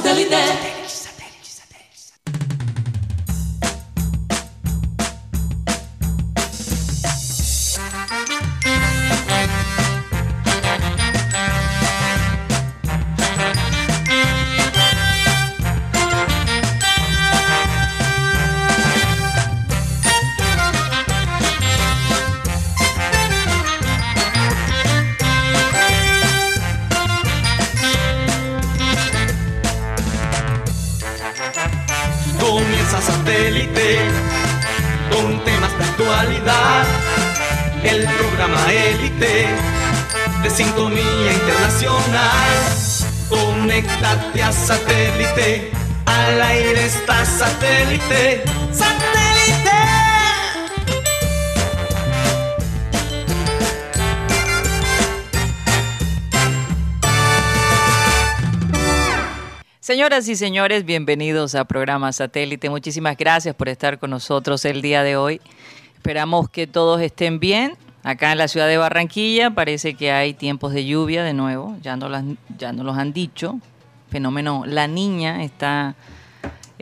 Comienza satélite. ¡Satélite! Señoras y señores, bienvenidos a programa Satélite. Muchísimas gracias por estar con nosotros el día de hoy. Esperamos que todos estén bien. Acá en la ciudad de Barranquilla parece que hay tiempos de lluvia de nuevo, ya no, las, ya no los han dicho. Fenómeno La Niña está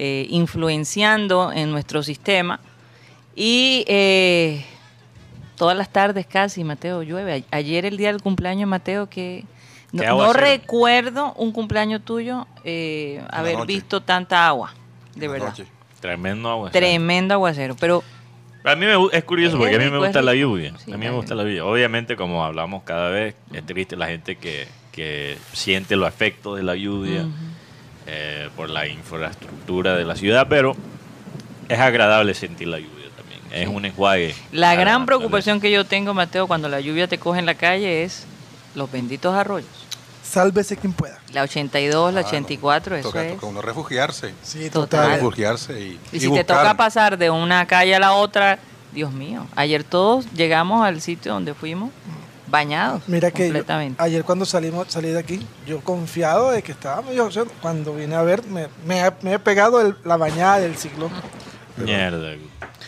eh, influenciando en nuestro sistema. Y eh, todas las tardes casi, Mateo, llueve. Ayer el día del cumpleaños, Mateo, que no, ¿Qué no aguacero? recuerdo un cumpleaños tuyo eh, haber noche. visto tanta agua, de verdad. Tremendo agua. Tremendo aguacero, pero A mí me, es curioso porque a mí me gusta la lluvia. Sí, a mí me gusta la lluvia. Obviamente, como hablamos cada vez, es triste la gente que, que siente los efectos de la lluvia eh, por la infraestructura de la ciudad, pero es agradable sentir la lluvia también. Es un enjuague. la gran naturaleza. preocupación que yo tengo, Mateo, cuando la lluvia te coge en la calle es los benditos arroyos. Sálvese quien pueda. La 82, la Ah, no. 84, eso Toca, es. toca uno refugiarse. Sí, Total. total. Refugiarse y, Y y si buscar. te toca pasar de una calle a la otra, Dios mío. Ayer todos llegamos al sitio donde fuimos bañados. Mira que yo- ayer cuando salimos salí de aquí, yo confiado de que estaba medio, o sea, cuando vine a ver, me, me, he- me he pegado el- la bañada del ciclón. Mierda.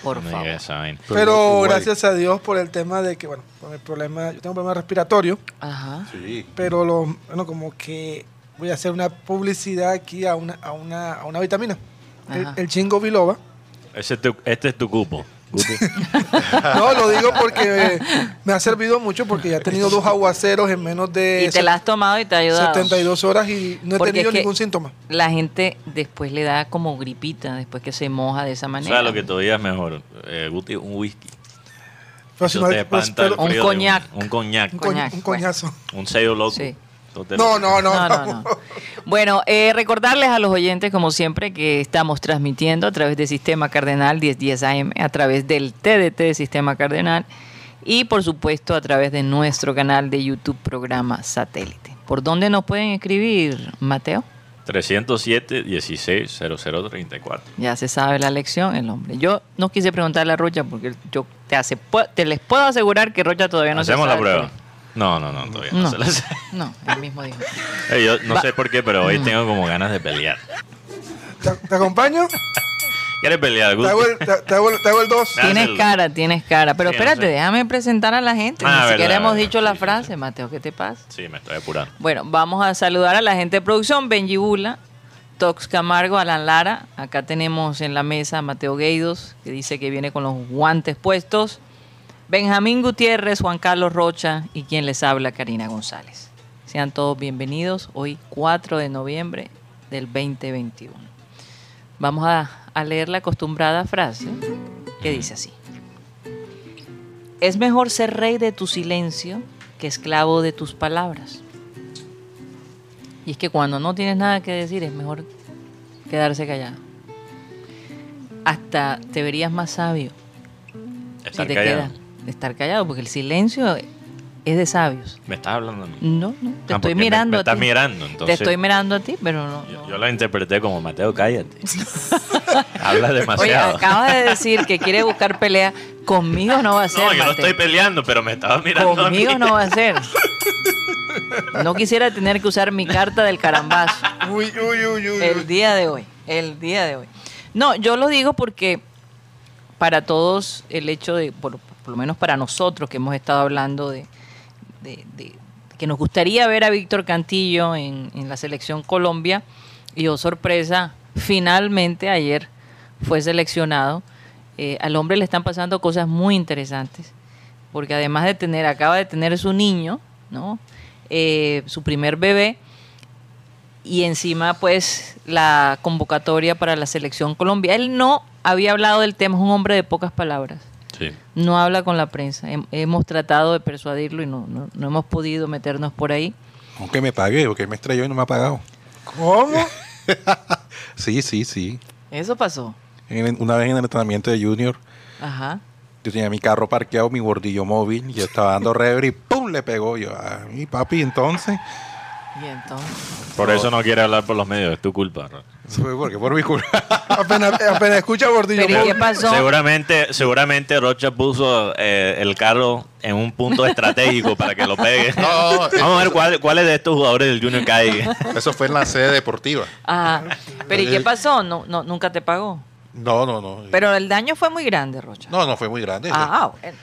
Por no favor. Pero Pero gracias a Dios por el tema de que, bueno, con el problema, yo tengo un problema respiratorio, Ajá. Sí. pero lo, bueno, como que voy a hacer una publicidad aquí a una, a una, a una vitamina. El chingo biloba. Ese es tu- este es tu cupo. No, lo digo porque me ha servido mucho porque ya he tenido dos aguaceros en menos de Y te la has tomado y te ha ayudado. 72 horas y no he Porque tenido es que ningún síntoma. La gente después le da como gripita, después que se moja de esa O manera. sea, lo que todavía es mejor. Eh, Guti, un whisky. Pero si no- te pues, espanta pero- Un frío coñac. Un, coñac. un, Coñac, coña- un coñazo. Un sello loco. Sí. No, no, no. No, no, no. Bueno, eh, recordarles a los oyentes, como siempre, que estamos transmitiendo a través de Sistema Cardenal 1010 AM, a través del TDT de Sistema Cardenal y, por supuesto, a través de nuestro canal de YouTube, programa Satélite. ¿Por dónde nos pueden escribir, Mateo? 307 16 0034. Ya se sabe la lección, el hombre. Yo no quise preguntarle a Rocha porque yo te, hace, te les puedo asegurar que Rocha todavía no se ¿Hacemos la sabe. prueba? No, no, no, todavía no, No, se la sé. no, él mismo dijo. Yo no Va- sé por qué, pero hoy tengo como ganas de pelear. ¿Te, te acompaño? ¿Quieres pelear, Te hago el, te, te hago el, te hago el dos. Tienes cara, tienes cara. Pero Sí, no espérate, sé. déjame presentar a la gente. Ah, Ni verdad, siquiera hemos verdad, dicho la frase, sí. Mateo. ¿Qué te pasa? Sí, me estoy apurando. Bueno, vamos a saludar a la gente de producción. Benji Bula, Tox Camargo, Alan Lara. Acá tenemos en la mesa a Mateo Gueidos, que dice que viene con los guantes puestos. Benjamín Gutiérrez, Juan Carlos Rocha y quien les habla, Karina González. Sean todos bienvenidos hoy 4 de noviembre del 2021. Vamos a, a leer la acostumbrada frase que dice así. Es mejor ser rey de tu silencio que esclavo de tus palabras. Y es que cuando no tienes nada que decir es mejor quedarse callado. Hasta te verías más sabio Estar si te callado. quedas estar callado, porque el silencio es de sabios. Me estás hablando a mí. No, no, te Ah, estoy me- mirando me a estás ti. mirando, Te entonces. estoy mirando a ti, pero no. Yo, no. yo la interpreté como Mateo, cállate. Hablas Oye, demasiado. acabas de decir que quiere buscar pelea. Conmigo no va a ser. no, yo no estoy peleando, pero me estabas mirando Conmigo a mí. no va a ser. No quisiera tener que usar mi carta del carambazo Uy, uy, uy, uy. el día de hoy. El día de hoy. No, yo lo digo porque para todos el hecho de, por, por lo menos para nosotros que hemos estado hablando de, que nos gustaría ver a Víctor Cantillo en, en la selección Colombia, Y oh sorpresa, finalmente ayer fue seleccionado. Eh, al hombre le están pasando cosas muy interesantes, porque además de tener, acaba de tener su niño, ¿no? Eh, su primer bebé, y encima pues la convocatoria para la selección Colombia. Él no había hablado del tema, es un hombre de pocas palabras. Sí. No habla con la prensa. Hem- hemos tratado de persuadirlo y no, no, no hemos podido meternos por ahí. Aunque me pague, porque me estrelló y no me ha pagado. ¿Cómo? Sí, sí, sí. Eso pasó. En- una vez en el entrenamiento de Junior, Ajá. yo tenía mi carro parqueado, mi bordillo móvil, y yo estaba dando rever y ¡pum! le pegó. Yo, a mi papi, entonces. Y entonces. Por eso no quiere hablar por los medios, es tu culpa. Ron. Eso fue porque por mi culpa. apenas, apenas escucha Gordillo. Pero ¿y qué pasó? Seguramente, seguramente Rocha puso eh, el carro en un punto estratégico para que lo pegue. No, Vamos a ver cuál- cuáles de estos jugadores del Junior cae. Eso fue en la sede deportiva. Ajá. Pero ¿y qué pasó? No, no, nunca te pagó. No, no, no. Pero el daño fue muy grande, Rocha. No, no fue muy grande. Ah, bueno.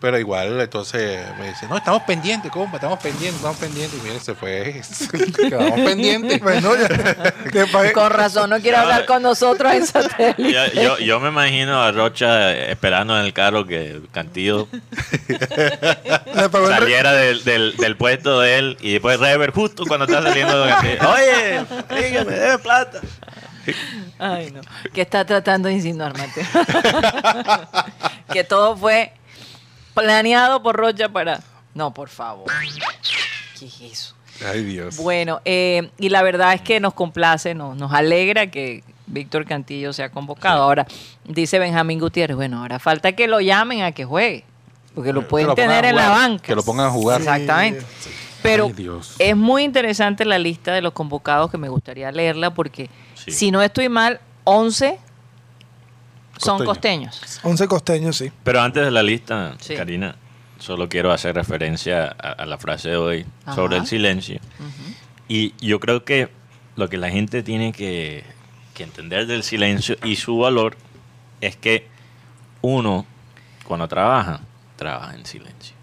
Pero igual, entonces me dice, no, estamos pendientes, compa, estamos pendientes, estamos pendientes. Y mire, se fue. Quedamos pendientes. Bueno, ya. Pagué. Con razón no quiere hablar con nosotros en satélite. Yo, yo, yo me imagino a Rocha esperando en el carro que Cantillo saliera del, del, del puesto de él y después Rever justo cuando está saliendo de Cantillo. Oye, dígame, debe plata. Ay, no. ¿Qué está tratando de insinuar, Mateo? que todo fue planeado por Rocha para... No, por favor. ¿Qué es eso? Ay, Dios. Bueno, eh, y la verdad es que nos complace, nos, nos alegra que Víctor Cantillo sea convocado. Ahora, dice Benjamín Gutiérrez, bueno, ahora falta que lo llamen a que juegue, porque lo pueden lo tener en la banca. que lo pongan a jugar. Exactamente. Pero Ay, Dios. es muy interesante la lista de los convocados que me gustaría leerla porque Sí. si no estoy mal, 11 son Costeños. costeños. 11 costeños, sí. Pero antes de la lista, Sí. Karina, solo quiero hacer referencia a, a la frase de hoy Ajá. sobre el silencio. Y yo creo que lo que la gente tiene que, que entender del silencio y su valor es que uno, cuando trabaja, trabaja en silencio.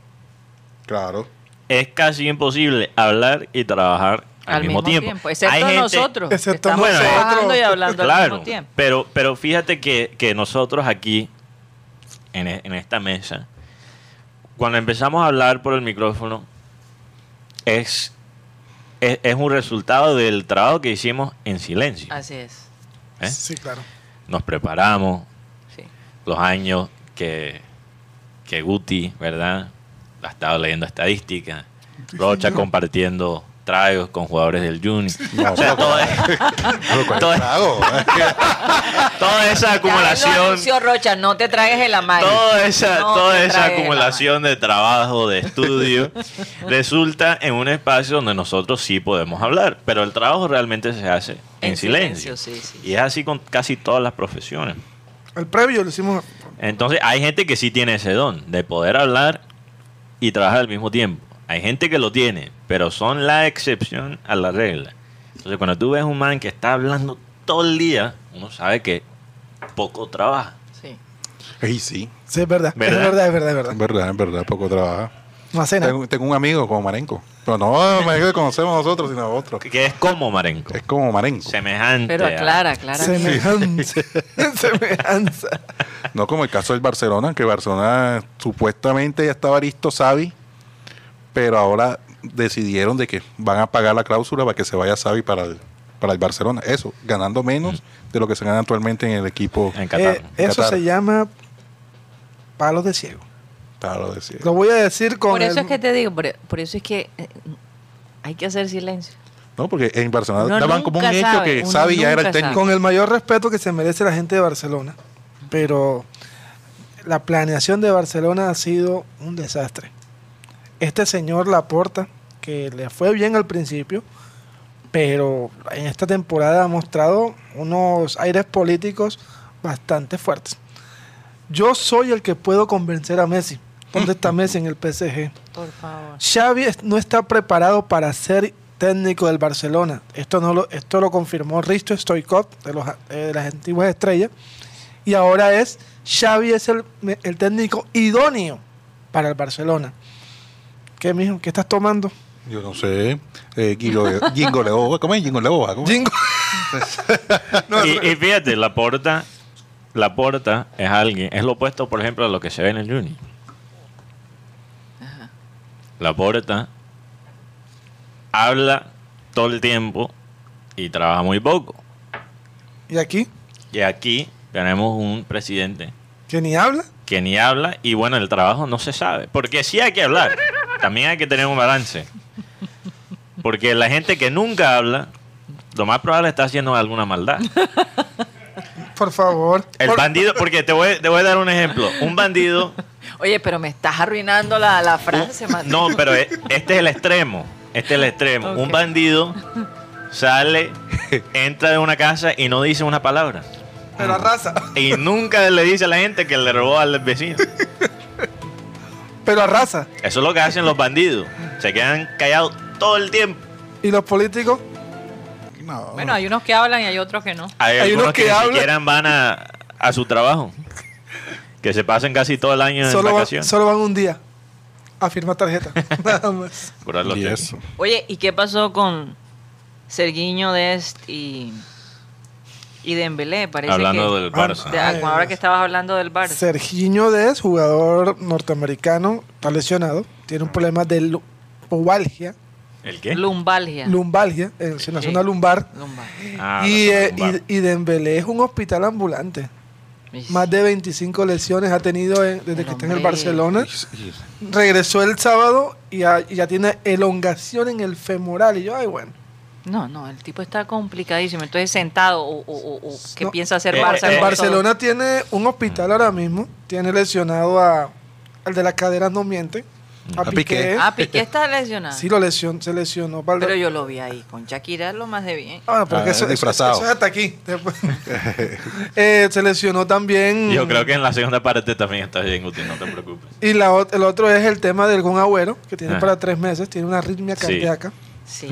Claro. Es casi imposible hablar y trabajar al, mismo, tiempo. Excepto Hay gente- nosotros. Excepto estamos nosotros. trabajando y hablando al mismo tiempo. pero, pero fíjate que, que nosotros aquí, en, e- en esta mesa, cuando empezamos a hablar por el micrófono, es, es, es un resultado del trabajo que hicimos en silencio. Así es. ¿eh? Sí, claro. Nos preparamos, Sí. los años que, que Guti, ¿verdad? Ha estado leyendo estadísticas, Rocha compartiendo tragos con jugadores del Junior. No, O sea, pero- todo- ¿cuál todo- trago? toda esa Ya él lo acumulación Rocha, no te tragues el amaño. toda esa, No toda esa acumulación de trabajo, de estudio, resulta en un espacio donde nosotros sí podemos hablar, pero el trabajo realmente se hace en, En silencio. silencio, sí, sí. Y es así con casi todas las profesiones. El previo lo hicimos. Entonces, hay gente que sí tiene ese don de poder hablar y trabajar al mismo tiempo. Hay gente que lo tiene, pero son la excepción a la regla. Entonces, cuando tú ves un man que está hablando todo el día, uno sabe que poco trabaja. Sí. Ey, sí. Sí, es verdad. ¿Verdad? Es verdad, es verdad, es verdad. Es verdad, es verdad, poco trabaja. No hace nada. Tengo, tengo un amigo como Marenco. Pero no Marenco que conocemos nosotros, sino otro. Que- Que es como Marenco. Es como Marenco. Semejante. Pero aclara, aclara. Semejanza. Semejanza. No como el caso del Barcelona, que Barcelona supuestamente ya estaba listo Xavi, pero ahora decidieron de que van a pagar la cláusula para que se vaya Xavi para el, para el Barcelona. Eso, ganando menos de lo que se gana actualmente en el equipo. En Qatar. Eh, eso Qatar. se llama palos de ciego. Claro, decía. Lo voy a decir con Por eso el- es que te digo, por, por eso es que eh, hay que hacer silencio. No, porque en Barcelona Uno daban como un nunca hecho sabe, que Xavi ya era el técnico. con el mayor respeto que se merece la gente de Barcelona. Pero la planeación de Barcelona ha sido un desastre. Este señor Laporta, que le fue bien al principio, pero en esta temporada ha mostrado unos aires políticos bastante fuertes. Yo soy el que puedo convencer a Messi. ¿Dónde está Messi en el PSG? Por favor. Xavi no está preparado para ser técnico del Barcelona. Esto no lo, esto lo confirmó Risto Stoikov de, los, eh, de las antiguas estrellas. Y ahora es Xavi es el, el técnico idóneo para el Barcelona. ¿Qué, mijo? ¿Qué estás tomando? Yo no sé. Eh, Gingo Leoba. ¿Cómo es Gingo Leoba? Jingo. y, y fíjate, la porta, la porta es alguien, es lo opuesto, por ejemplo, a lo que se ve en el Juni. La porta habla todo el tiempo y trabaja muy poco. Y aquí, Y aquí tenemos un presidente que ni habla. que ni habla y bueno, el trabajo no se sabe. Porque sí hay que hablar, también hay que tener un balance. Porque la gente que nunca habla, lo más probable está haciendo alguna maldad. Por favor. El Por- bandido, porque te voy, te voy a dar un ejemplo. Un bandido, Oye, pero me estás arruinando la, la frase, Mateo. no, pero e- este es el extremo. Este es el extremo. Un bandido sale, entra de una casa y no dice una palabra. Pero arrasa. Y nunca le dice a la gente que le robó al vecino. Pero arrasa. Eso es lo que hacen los bandidos. Se quedan callados todo el tiempo. ¿Y los políticos? No. Bueno, hay unos que hablan y hay otros que no. Hay, unos que, que ni hablan- siquiera van a, a su trabajo. Que se pasen casi todo el año en Solo, vacaciones. solo van un día a firmar tarjeta. Nada más. Y eso. Oye, ¿y qué pasó con Serguiño Dest y, y Dembélé? Parece Hablando que, del Barça. de- Ay, ahora que estabas hablando del Barça. Serginho Dez, jugador norteamericano, está lesionado. Tiene un problema de lu- pubalgia, ¿El qué? Lumbalgia. lumbalgia, en la zona lumbar. Lumbar. Ah, y, la eh, lumbar. y, y Dembélé es un hospital ambulante. Más de 25 lesiones ha tenido en- desde El que está en el. Barcelona. Regresó el sábado y ya, y ya tiene elongación en el femoral. Y yo, ay, bueno. No, no, el tipo está complicadísimo. Entonces, sentado o, o- o- o ¿qué No. piensa hacer Eh, Barça? eh, En con Barcelona tiene un hospital ahora mismo. Tiene lesionado a, al de la cadera no miente. A, A Piqué. Ah, Piqué está lesionado. Sí, lo lesion, se lesionó. Pero yo lo vi ahí con Shakira lo más de bien. Ah, porque Ah, eso, disfrazado. eso es hasta aquí. Eh, se lesionó también. Yo creo que en la segunda parte también está bien, Guti, no te preocupes. Y la, el otro es el tema del Gun Agüero, que tiene Ah. para tres meses, tiene una arritmia cardíaca. Sí.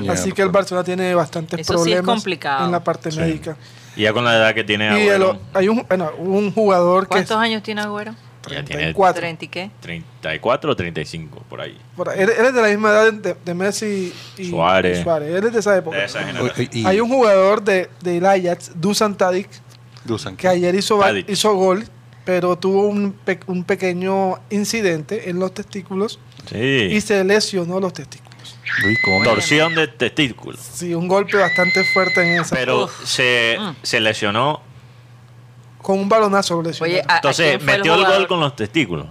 Así que el Barcelona tiene bastantes Eso sí es problemas complicado. en la parte Sí. médica. Y ya con la edad que tiene Y el Agüero, hay un, bueno, un jugador que es ¿Cuántos años tiene Agüero? ya tiene 34. ¿30 y qué? 34 o 35 por ahí. Por ahí. Él, él es de la misma edad de, de Messi y Suárez. y Suárez. Él es de esa época. De esa generación. y- Hay un jugador de, del Ajax, Dusan Tadic, Dusan, que ayer hizo, va- Tadic. hizo gol, pero tuvo un, pe- un pequeño incidente en los testículos y se lesionó los testículos. Uy, ¿cómo? Torsión de testículo. Sí, un golpe bastante fuerte en esa. Pero se, Mm. se lesionó. Con un balonazo lo lesionó. Oye, ¿a- a Entonces quién fue metió el, jugador? gol con los testículos.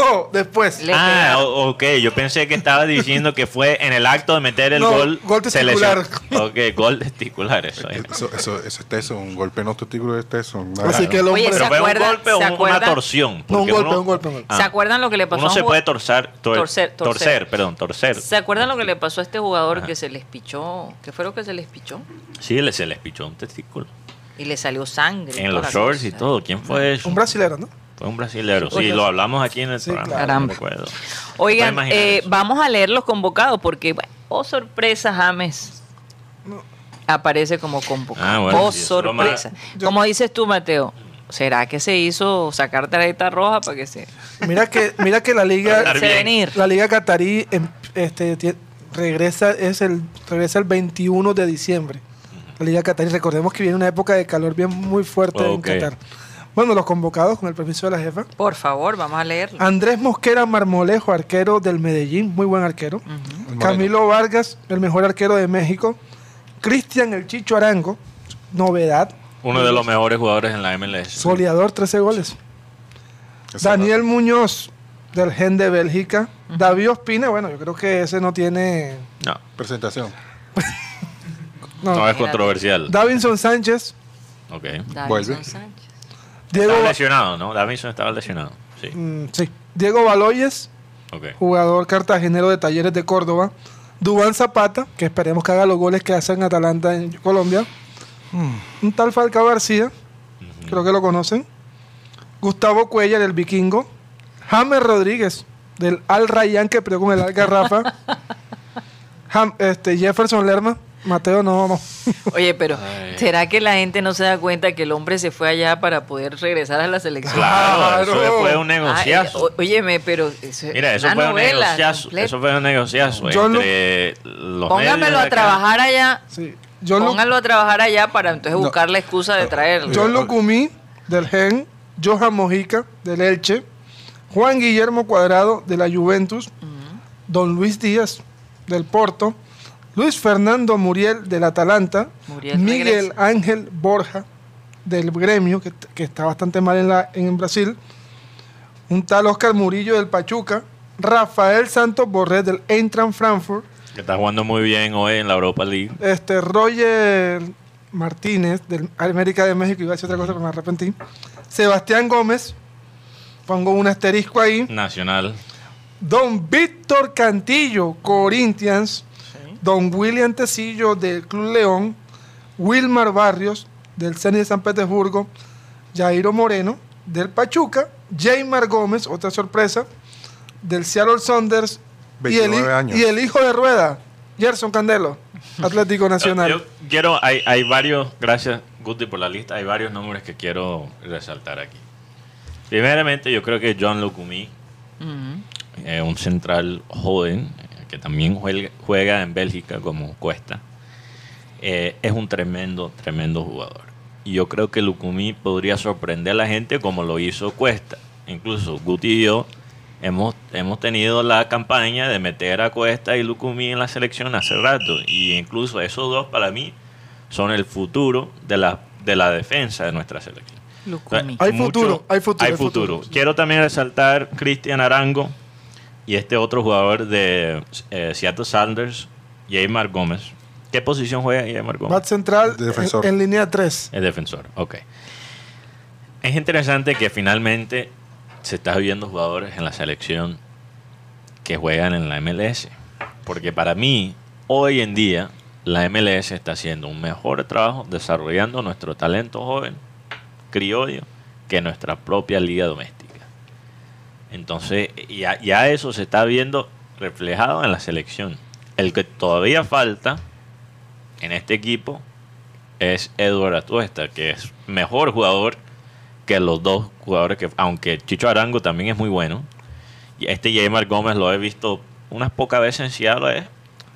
Oh, después. Le ah, ok. Yo pensé que estaba diciendo que fue en el acto de meter el No, gol. gol testicular. Ok, gol testicular. Eso es. Eso, eso, eso es teso, un golpe en los testículos es teso. una- Así que el hombre. Oye, Pero ¿se fue un acuerdan- golpe o una acuerdan? torsión. no, un golpe, uno- un golpe, un golpe. Ah. ¿Se acuerdan lo que le pasó Uno se puede torsar, tor- Torcer, torcer, torcer. perdón, torcer. ¿Se acuerdan lo que le pasó a este jugador Ajá. que se les pichó? ¿Qué fue lo que se les pichó? Sí, le, se les pichó un testículo. Y le salió sangre. En los shorts y todo. ¿Quién fue eso? Un brasilero, ¿no? Fue un brasilero. Sí, Oye, lo hablamos aquí en el sí, programa. claro. Caramba. no. Oigan, eh, vamos a leer los convocados porque, bueno, oh sorpresa, James aparece como convocado. Ah, bueno, oh sorpresa. más- Como dices tú, Mateo, ¿será que se hizo sacar tarjeta roja para que se, Mira que, mira que la liga, la liga catarí em- este, regresa, es el, regresa el 21 de diciembre. La liga catarí, recordemos que viene una época de calor bien muy fuerte Ok. en Qatar. Bueno, los convocados, con el permiso de la jefa. Por favor, vamos a leerlo. Andrés Mosquera Marmolejo, arquero del Medellín, muy buen arquero. Camilo Vargas, el mejor arquero de México. Cristian El Chicho Arango, novedad. Uno de los mejores jugadores en la MLS. Soleador, 13 goles. Daniel Muñoz, del Gen de Bélgica. David Ospina, bueno, yo creo que ese no tiene. No. Presentación. No. no es controversial. Davinson Sánchez, Ok. Davinson Vuelve. Sánchez. Diego, Estaba lesionado, ¿no? Davinson estaba lesionado. Sí. Mm, sí. Diego Baloyes, jugador cartagenero de Talleres de Córdoba. Dubán Zapata, que esperemos que haga los goles que hace en Atalanta en Colombia. Un tal Falcao García, creo que lo conocen. Gustavo Cuellar, el vikingo. James Rodríguez, del Al Rayyan, que peleó con el Al Garrafa. Este, Jefferson Lerma. Mateo, no, no. Oye, pero Ay. ¿será que la gente no se da cuenta que el hombre se fue allá para poder regresar a la selección? Claro, Claro. eso fue un negociazo. o- óyeme, pero eso es Mira, eso una fue un negociazo. completa. Eso fue un negociazo Yo entre los medios Póngamelo a trabajar allá. Sí. John, Lu- Pónganlo a trabajar allá para entonces No. buscar la excusa de traerlo. John Lucumí del Gen, Johan Mojica del Elche, Juan Guillermo Cuadrado de la Juventus, Don Luis Díaz del Porto, Luis Fernando Muriel del Atalanta, Muriel Miguel regresa. Ángel Borja del Gremio, que, que está bastante mal en, la, en Brasil, un tal Oscar Murillo del Pachuca, Rafael Santos Borré del Eintracht Frankfurt, Que está jugando muy bien hoy en la Europa League. este Roger Martínez del América de México, iba a decir otra cosa, pero me arrepentí. Sebastián Gómez, pongo un asterisco ahí. Nacional. Don Víctor Cantillo, Corinthians. Don William Tecillo del Club León. Wilmar Barrios del Zenit de San Petersburgo. Jairo Moreno del Pachuca. Jaymar Gómez, otra sorpresa, del Seattle Saunders. Y el, 29 hi- años. y el hijo de Rueda, Gerson Candelo, Atlético Nacional. Yo quiero, hay, hay varios, gracias Guti por la lista, hay varios nombres que quiero resaltar aquí. Primeramente, yo creo que John Lucumí, Ujú. eh, un central joven, que también juega, en Bélgica como Cuesta, eh, es un tremendo, tremendo jugador. Y yo creo que Lucumí podría sorprender a la gente como lo hizo Cuesta. Incluso Guti y yo hemos, hemos tenido la campaña de meter a Cuesta y Lucumí en la selección hace rato. Y incluso esos dos para mí son el futuro de la, de la defensa de nuestra selección. Lucumí. Hay futuro, hay futuro, Hay hay futuro. futuro. Quiero también resaltar Cristian Arango y este otro jugador de eh, Seattle Sanders, Jaymar Gómez. ¿Qué posición juega Jaymar Gómez? Bat central en, Defensor. en línea 3. Es defensor, ok. Es interesante que finalmente se está viendo jugadores en la selección que juegan en la MLS. Porque para mí, hoy en día, la MLS está haciendo un mejor trabajo desarrollando nuestro talento joven, criollo, que nuestra propia liga doméstica. Entonces, ya, ya eso se está viendo reflejado en la selección. El que todavía falta en este equipo es Edward Atuesta, que es mejor jugador que los dos jugadores que, aunque Chicho Arango también es muy bueno, y este Jaymar Gómez lo he visto unas pocas veces en Seattle, es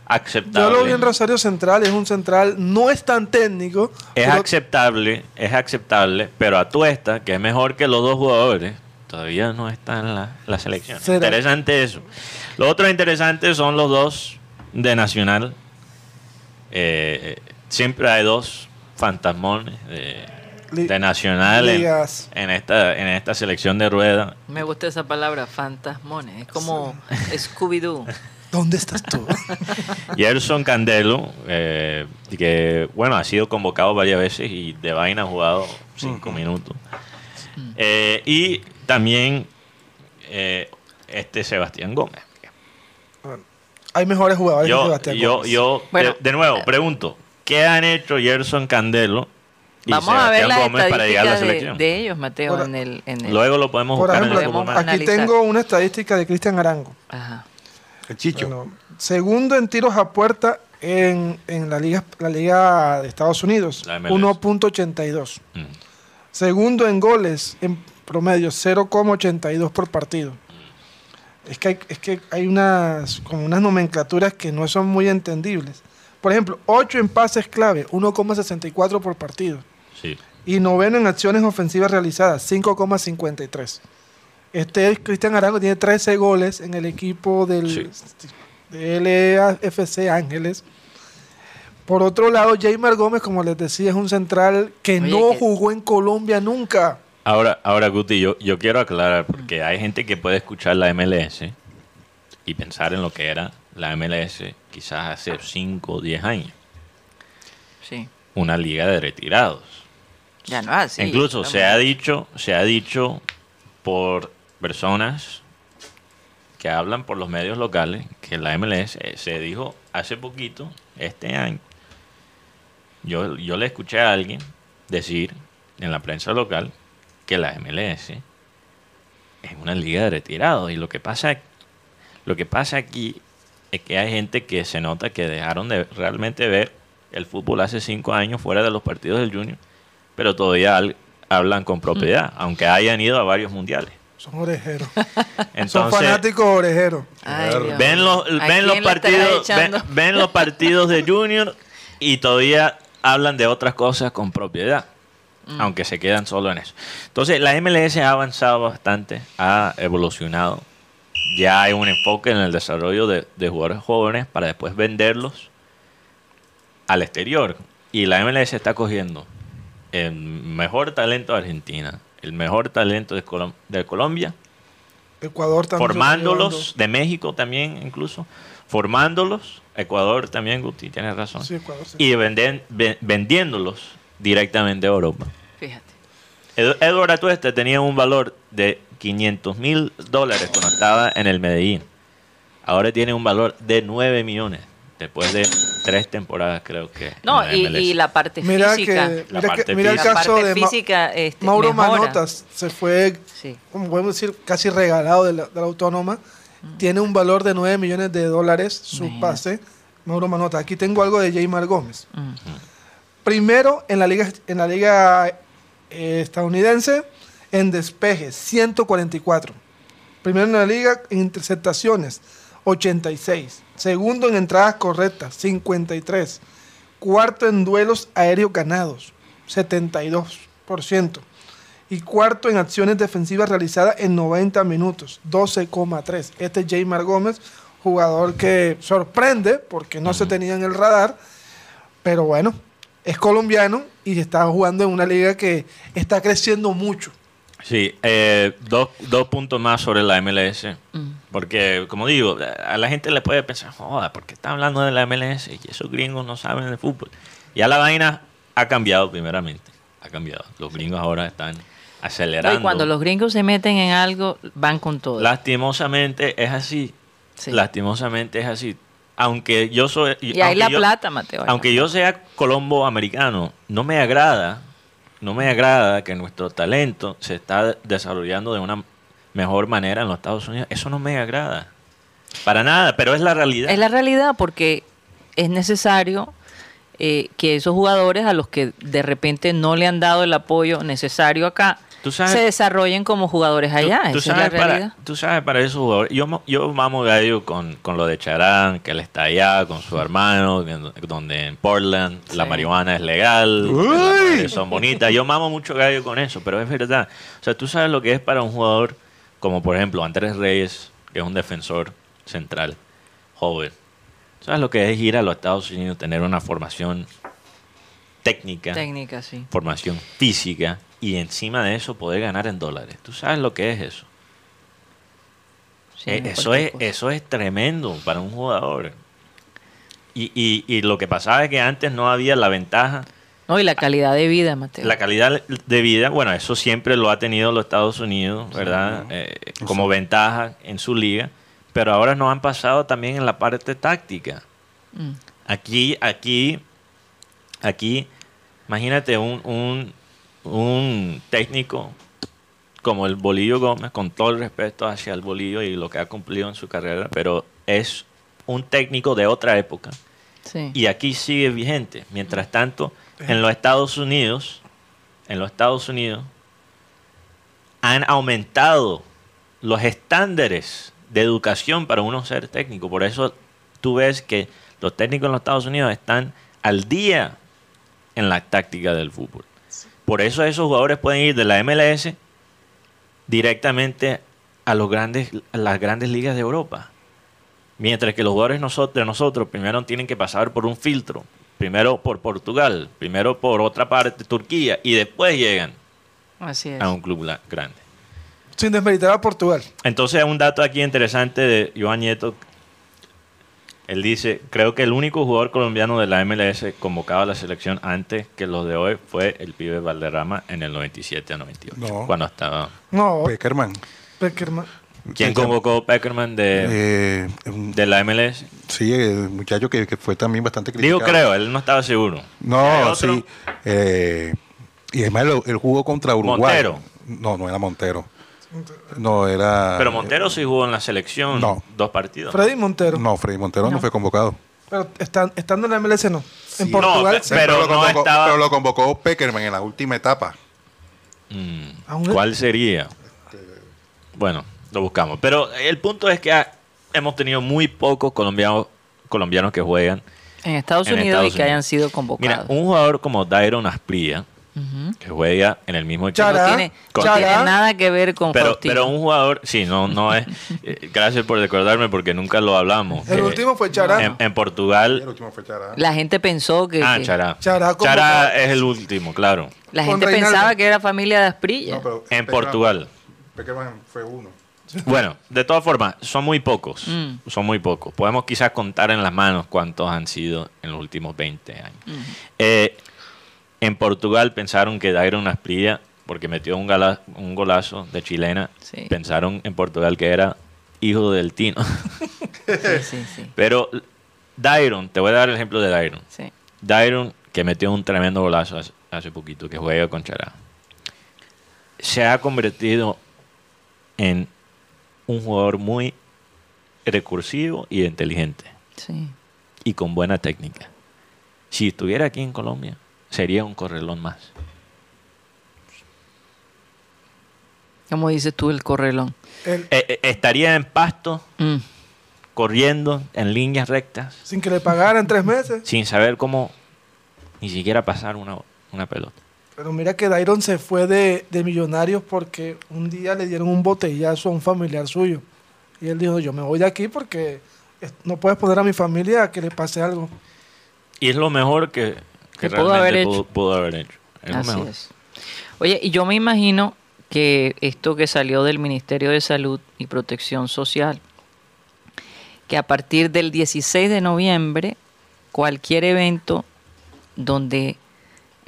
aceptable. Yo lo vi en Rosario Central, es un central, no es tan técnico. es pero aceptable, es aceptable, pero Atuesta, que es mejor que los dos jugadores, todavía no está en la, la selección. ¿Será? Interesante eso. Lo otro interesante son los dos de Nacional. Eh, siempre hay dos fantasmones de, de Nacional en, esta, en esta selección de rueda. Me gusta esa palabra, fantasmones. Es como Scooby-Doo. ¿Dónde estás tú? Gerson Candelo, eh, que bueno, ha sido convocado varias veces y de vaina ha jugado cinco minutos. Eh, y también eh, este Sebastián Gómez. Hay mejores jugadores que Yo, Sebastián yo, Gómez. yo de- Bueno, de, nuevo, pregunto, ¿qué han hecho Gerson Candelo y Vamos a ver Sebastián las Gómez para llegar a la de, selección? de ellos, Mateo, Por- en el... En el Luego lo podemos Por buscar ejemplo, en el podemos Google Maps. aquí analizar. tengo una estadística de Cristian Arango. Ajá. El Chicho. Bueno, segundo en tiros a puerta en, en la, liga, la liga de Estados Unidos, La MLS. 1.82. Mm. Segundo en goles, en promedio, 0,82 por partido. Es que hay, es que hay unas, como unas nomenclaturas que no son muy entendibles. Por ejemplo, 8 en pases clave, 1,64 por partido. Sí. Y noveno en acciones ofensivas realizadas, 5,53. Este es Cristian Arango, tiene 13 goles en el equipo del de LAFC Ángeles. Por otro lado, Jaymar Gómez, como les decía, es un central que Oye, no que- jugó en Colombia nunca. Ahora, ahora Guti, yo, yo quiero aclarar, porque hay gente que puede escuchar la MLS y pensar en lo que era la MLS quizás hace 5 o 10 años. Sí. Una liga de retirados. Ya no así. Incluso Estamos- se ha dicho, se ha dicho por personas que hablan por los medios locales que la MLS eh, se dijo hace poquito, este año. Yo, yo le escuché a alguien decir en la prensa local que la MLS es una liga de retirados. Y lo que pasa, lo que pasa aquí es que hay gente que se nota que dejaron de realmente ver el fútbol hace cinco años fuera de los partidos del Junior, pero todavía al- hablan con propiedad, aunque hayan ido a varios mundiales. Son orejeros. Son fanáticos orejeros. Ay, ven los, ¿A ven los partidos, ven los partidos de Junior y todavía hablan de otras cosas con propiedad, aunque se quedan solo en eso. Entonces, la MLS ha avanzado bastante, ha evolucionado. Ya hay un enfoque en el desarrollo de, de jugadores jóvenes para después venderlos al exterior. Y la MLS está cogiendo el mejor talento de Argentina, el mejor talento de, Colom- de Colombia, Ecuador también. formándolos, de México también incluso, formándolos, Ecuador también, Guti, tienes razón. Sí, Ecuador, sí. y venden- ve- vendiéndolos directamente a Europa. Fíjate. Ed- Edward Atuesta tenía un valor de 500 mil dólares cuando estaba en el Medellín. Ahora tiene un valor de 9 millones, después de tres temporadas creo que. No, y, la parte Mira, física. que, La mira, parte que- mira el la física. caso parte de Ma- física este, Mauro mejora. Manotas. Se fue, Sí. como podemos decir, casi regalado de la, de la autónoma. Tiene un valor de 9 millones de dólares su Imagínate. pase. Mauro Manotas. Aquí tengo algo de Jaymar Gómez. Mm. Primero en la liga, en la liga eh, estadounidense en despeje, 144. Primero en la liga en interceptaciones, 86. Segundo en entradas correctas, 53. Cuarto en duelos aéreos ganados, 72%. Y cuarto en acciones defensivas realizadas en 90 minutos, 12,3. Este es Jaymar Gómez, jugador que sorprende porque no se tenía en el radar, pero bueno, es colombiano y está jugando en una liga que está creciendo mucho. Sí, eh, dos, dos puntos más sobre la MLS. Mm. Porque, como digo, a la gente le puede pensar, joda, ¿por qué está hablando de la MLS? Y esos gringos no saben de fútbol. Ya la vaina ha cambiado, primeramente. Ha cambiado. Los gringos ahora están acelerando. y cuando los gringos se meten en algo, van con todo. Lastimosamente es así. Sí. Lastimosamente es así. Aunque yo soy. y la yo- plata, Mateo. Aunque yo sea colombo americano, no me agrada, no me agrada que nuestro talento se está desarrollando de una mejor manera en los Estados Unidos. Eso no me agrada. Para nada, pero es la realidad. Es la realidad porque es necesario eh, que esos jugadores a los que de repente no le han dado el apoyo necesario acá Tú sabes- se desarrollen como jugadores allá. Tú, tú es la para, realidad. tú sabes para esos jugadores. Yo, yo mamo gallo con, con lo de Charán, que él está allá con su hermano, donde en Portland la marihuana es legal, las son bonitas. Yo mamo mucho gallo con eso, pero es verdad. O sea, tú sabes lo que es para un jugador como, por ejemplo, Andrés Reyes, que es un defensor central, joven. ¿Sabes lo que es ir a los Estados Unidos, tener una formación técnica? Técnica, sí. formación física y encima de eso poder ganar en dólares. ¿Tú sabes lo que es eso? Sí, Eh, eso, es, cosa. eso es tremendo para un jugador. Y, y- y lo que pasaba es que antes no había la ventaja, No, y la calidad de vida, Mateo. la calidad de vida, bueno, eso siempre lo ha tenido los Estados Unidos, ¿verdad? Eh, como ventaja en su liga, pero ahora nos han pasado también en la parte táctica. Mm. Aquí, aquí, aquí, imagínate un, un, un técnico como el Bolillo Gómez, con todo el respeto hacia el Bolillo y lo que ha cumplido en su carrera, pero es un técnico de otra época Sí. y aquí sigue vigente. Mientras tanto, en los Estados Unidos, en los Estados Unidos, han aumentado los estándares de educación para uno ser técnico. Por eso tú ves que los técnicos en los Estados Unidos están al día en la táctica del fútbol. Por eso esos jugadores pueden ir de la MLS directamente a, los grandes, a las grandes ligas de Europa. Mientras que los jugadores noso- de nosotros primero tienen que pasar por un filtro. Primero por Portugal, primero por otra parte, Turquía, y después llegan Así es. a un club grande. Sin desmeritar a Portugal. Entonces, un dato aquí interesante de Joan Nieto. Él dice, creo que el único jugador colombiano de la MLS convocado a la selección antes que los de hoy fue el pibe Valderrama en el 97 a 98. No. Cuando estaba... No, Peckerman. Peckerman. ¿Quién convocó Peckerman de, Eh, de la MLS? sí, el muchacho que, que fue también bastante Digo criticado. creo, él no estaba seguro. ¿Hay No, sí. eh, y además él, él jugó contra Uruguay. Montero. No, no era Montero. No, era. Pero Montero sí jugó en la selección No. dos partidos. Freddy Montero. No, Freddy Montero no, No. fue convocado. Pero están- estando en la MLS no. En. Portugal No, sí. pero lo no convocó, estaba- pero lo convocó Peckerman en la última etapa. Mm, ¿Cuál sería? Bueno, lo buscamos. Pero el punto es que ha- hemos tenido muy pocos colombianos, colombianos que juegan En Estados En Unidos Estados y que Unidos. hayan sido Mira, convocados. un jugador como Dairon Asprilla, Que juega en el mismo equipo. No Chara, tiene, no Chara. tiene nada que ver con Pero, Faustino. pero un jugador, sí, no, no es. eh, gracias por recordarme porque nunca lo hablamos. El Eh, último fue Chará. En, en El Portugal. último fue Chará. La gente pensó que, Ah, que- Chará. Chará convocado. Chará es el último, claro. la gente Reinaldo. pensaba que era familia de Asprilla. No, pero En Peckerman- Portugal. Peckerman fue uno. Bueno, de todas formas, son muy pocos. Mm. Son muy pocos. Podemos quizás contar en las manos cuántos han sido en los últimos 20 años. Eh, en Portugal pensaron que Dairon Asprilla, porque metió un, gala- un golazo de chilena, Sí. pensaron en Portugal que era hijo del Tino. Sí, sí, sí, Pero Dairon, te voy a dar el ejemplo de Dairon. Dairon, que metió un tremendo golazo hace, hace poquito, que juega con Chará, se ha convertido en un jugador muy recursivo y inteligente sí. y con buena técnica. Si estuviera aquí en Colombia, sería un correlón más. Como dices tú, el correlón. El- Eh, eh, estaría en pasto, Mm. corriendo en líneas rectas, sin que le pagaran tres meses. sin saber cómo ni siquiera pasar una, una pelota. Pero mira que Dairon se fue de, de Millonarios porque un día le dieron un botellazo a un familiar suyo. Y él dijo, yo me voy de aquí porque no puedes poner a mi familia a que le pase algo. Y es lo mejor que, que Que pudo haber pudo, hecho. pudo haber hecho. Es Así mejor. es. Oye, y yo me imagino que esto que salió del Ministerio de Salud y Protección Social, que a partir del 16 de noviembre, cualquier evento donde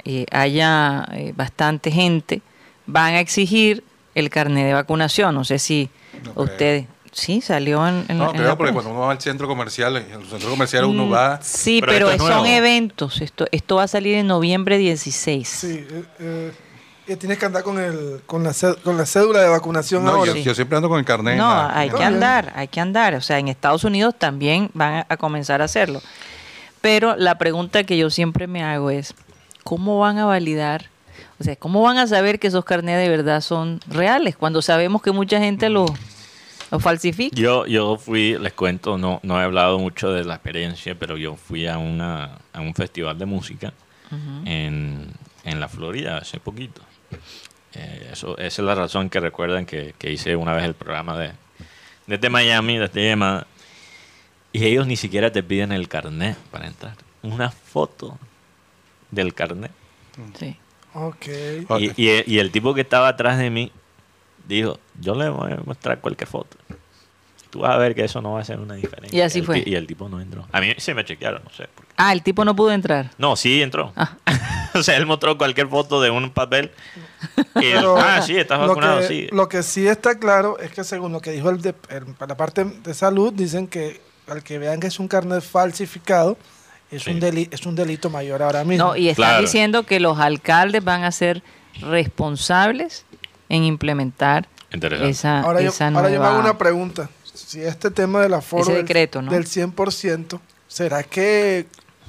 eh, haya eh, bastante gente, van a exigir el carnet de vacunación. No sé si No creo. ustedes... Sí, salió en, en- No, en creo la porque cuando uno va al centro comercial, en los centros comerciales uno Mm, va. Sí, Pero pero, esto es son nuevo. eventos. Esto, esto va a salir en noviembre 16. Sí, eh, eh, y tienes que andar con, el, con, la, cé- con la cédula de vacunación No, ahora. yo, Sí. yo siempre ando con el carnet. No, hay que andar, hay que andar. O sea, en Estados Unidos también van a, a comenzar a hacerlo. Pero la pregunta que yo siempre me hago es, ¿cómo van a validar? O sea, ¿cómo van a saber que esos carnets de verdad son reales cuando sabemos que mucha gente los lo falsifica? Yo, yo fui, les cuento, no, no he hablado mucho de la experiencia, pero yo fui a, una, a un festival de música en, en la Florida hace poquito. Eh, eso, esa es la razón que recuerdan que, que hice una vez el programa de desde Miami, desde llamada. Y ellos ni siquiera te piden el carnet para entrar. Una foto del carnet. Sí. Ok. Ok. Y, y- y el tipo que estaba atrás de mí dijo, yo le voy a mostrar cualquier foto. Tú vas a ver que eso no va a hacer una diferencia. Y así El fue. Y el tipo no entró. A mí se me chequearon, no sé. por qué. Ah, el tipo no pudo entrar. No, sí entró. Ah. o sea, él mostró cualquier foto de un papel. Y él, Pero ah, sí, estás lo vacunado, que, sí. Lo que sí está claro es que según lo que dijo el de, el- para la parte de salud, dicen que al que vean que es un carnet falsificado, es, Sí. un, deli- es un delito mayor ahora mismo. No, y están Claro. diciendo que los alcaldes van a ser responsables en implementar Interesante. esa, ahora, yo, esa ahora yo me hago nueva- una pregunta. Si este tema del aforo del- ¿no? del 100%, ¿será que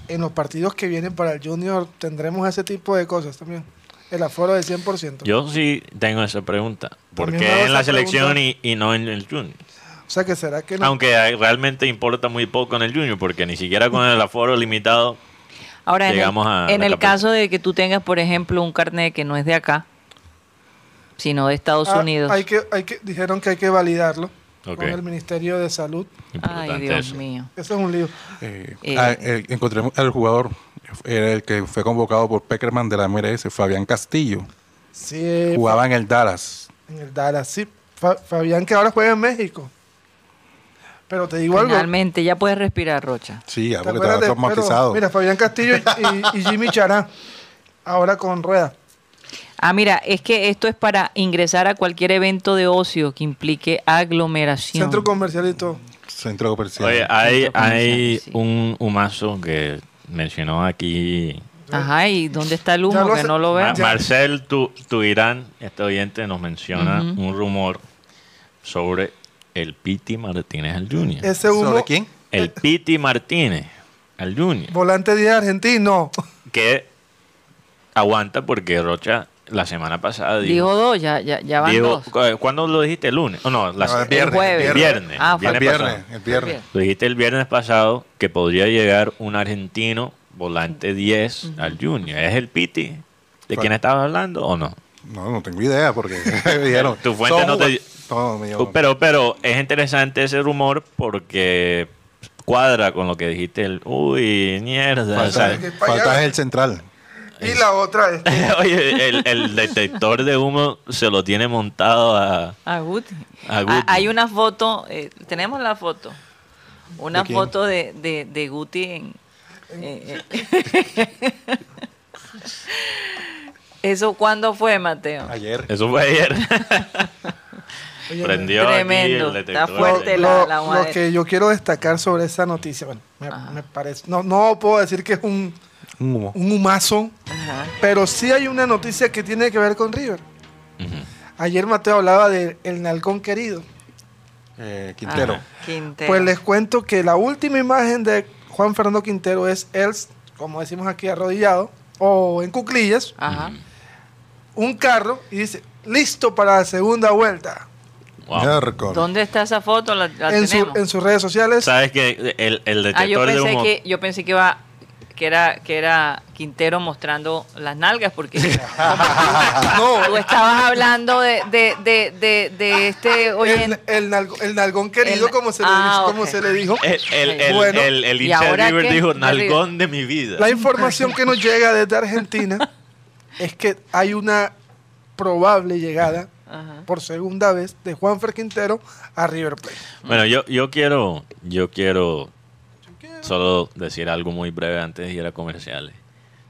en los partidos que vienen para el Junior tendremos ese tipo de cosas también? El aforo del 100%. Yo sí tengo esa pregunta. ¿Por qué en la selección y, y no en el junior? o sea, que será que no. Aunque realmente importa muy poco en el junior, porque ni siquiera con el aforo limitado Ahora, en el, llegamos a en el caso de que tú tengas, por ejemplo, un carnet que no es de acá, sino de Estados Ah, Unidos. Hay que, hay que, dijeron que hay que validarlo con el Ministerio de Salud. Ay, Dios eso. mío. Eso es un lío. Eh, Eh, ah, eh, encontremos al jugador, era el que fue convocado por Peckerman de la MLS, Fabián Castillo. Sí, Jugaba en el Dallas. en el Dallas, sí. Fa- Fabián que ahora juega en México. Pero te digo algo. Finalmente, ya puedes respirar, Rocha. Sí, ya ¿te porque acuerdas estaba de- pero, traumatizado. mira, Fabián Castillo y, y Jimmy Chará. Ahora con rueda. Ah, mira, es que esto es para ingresar a cualquier evento de ocio que implique aglomeración. Centro comercial y todo. Centro comercial. Oye, hay, Centro comercial, hay sí. un humazo que mencionó aquí Ajá, ¿y dónde está el humo que no lo veo? Marcel tu, Tuirán, este oyente, nos menciona un rumor sobre el Piti Martínez al Junior. Ese humo. ¿Sobre quién? El Piti Martínez al Junior. Volante 10 argentino. Que aguanta porque Rocha la semana pasada dijo. Dijo dos, ya, ya, ya van dijo- dos. cu- ¿Cuándo lo dijiste? ¿El lunes? Oh, no, la- No, el el viernes, jueves. el viernes. Ah, el fue El viernes el viernes. Lo dijiste el viernes pasado que podría llegar un argentino volante 10 al Junior. ¿Es el Piti de ¿Cuál? quién estabas hablando o no? No, no tengo idea porque dijeron. Tu fuente "Son no te- jugad-". No, me dijo, Pero, pero es interesante ese rumor porque cuadra con lo que dijiste. El, Uy, mierda. o falta, sea, que para falta es el central. Y la otra es. Oye, el, el detector de humo se lo tiene montado a... A Guti. A Guti. Ah, Hay una foto, eh, tenemos la foto. Una foto de, de, de Guti en. eh, eh. ¿Eso cuándo fue, Mateo? Ayer. Eso fue ayer. Oye, Prendió aquí Tremendo, el está detector. fuerte de- la- lo, la lo que yo quiero destacar sobre esa noticia, bueno, me, me parece, no, no puedo decir que es un, Un humo. un humazo, Ajá. pero sí hay una noticia que tiene que ver con River. Ayer Mateo hablaba de El Nalgón Querido. Eh, Quintero. Pues les cuento que la última imagen de Juan Fernando Quintero es él, como decimos aquí, arrodillado o en cuclillas, Ajá. un carro y dice, listo para la segunda vuelta. Wow. ¿Dónde está esa foto? La, la En, su- tenemos. en sus redes sociales. ¿Sabes que el, el Ah, yo detector de pensé humo... que yo pensé que iba que era que era Quintero mostrando las nalgas porque No, tú estabas hablando de, de, de, de, de este el, oyente. el, nalgo- el nalgón querido, El- como, se le, Ah, dijo- como se le dijo. El, el, el, Bueno. el- el ¿Y hincha de River qué? dijo, nalgón de mi vida. La información que nos llega desde Argentina es que hay una probable llegada Ajá. por segunda vez de Juanfer Quintero a River Plate. Bueno, yo, yo quiero, yo quiero solo decir algo muy breve antes de ir a comerciales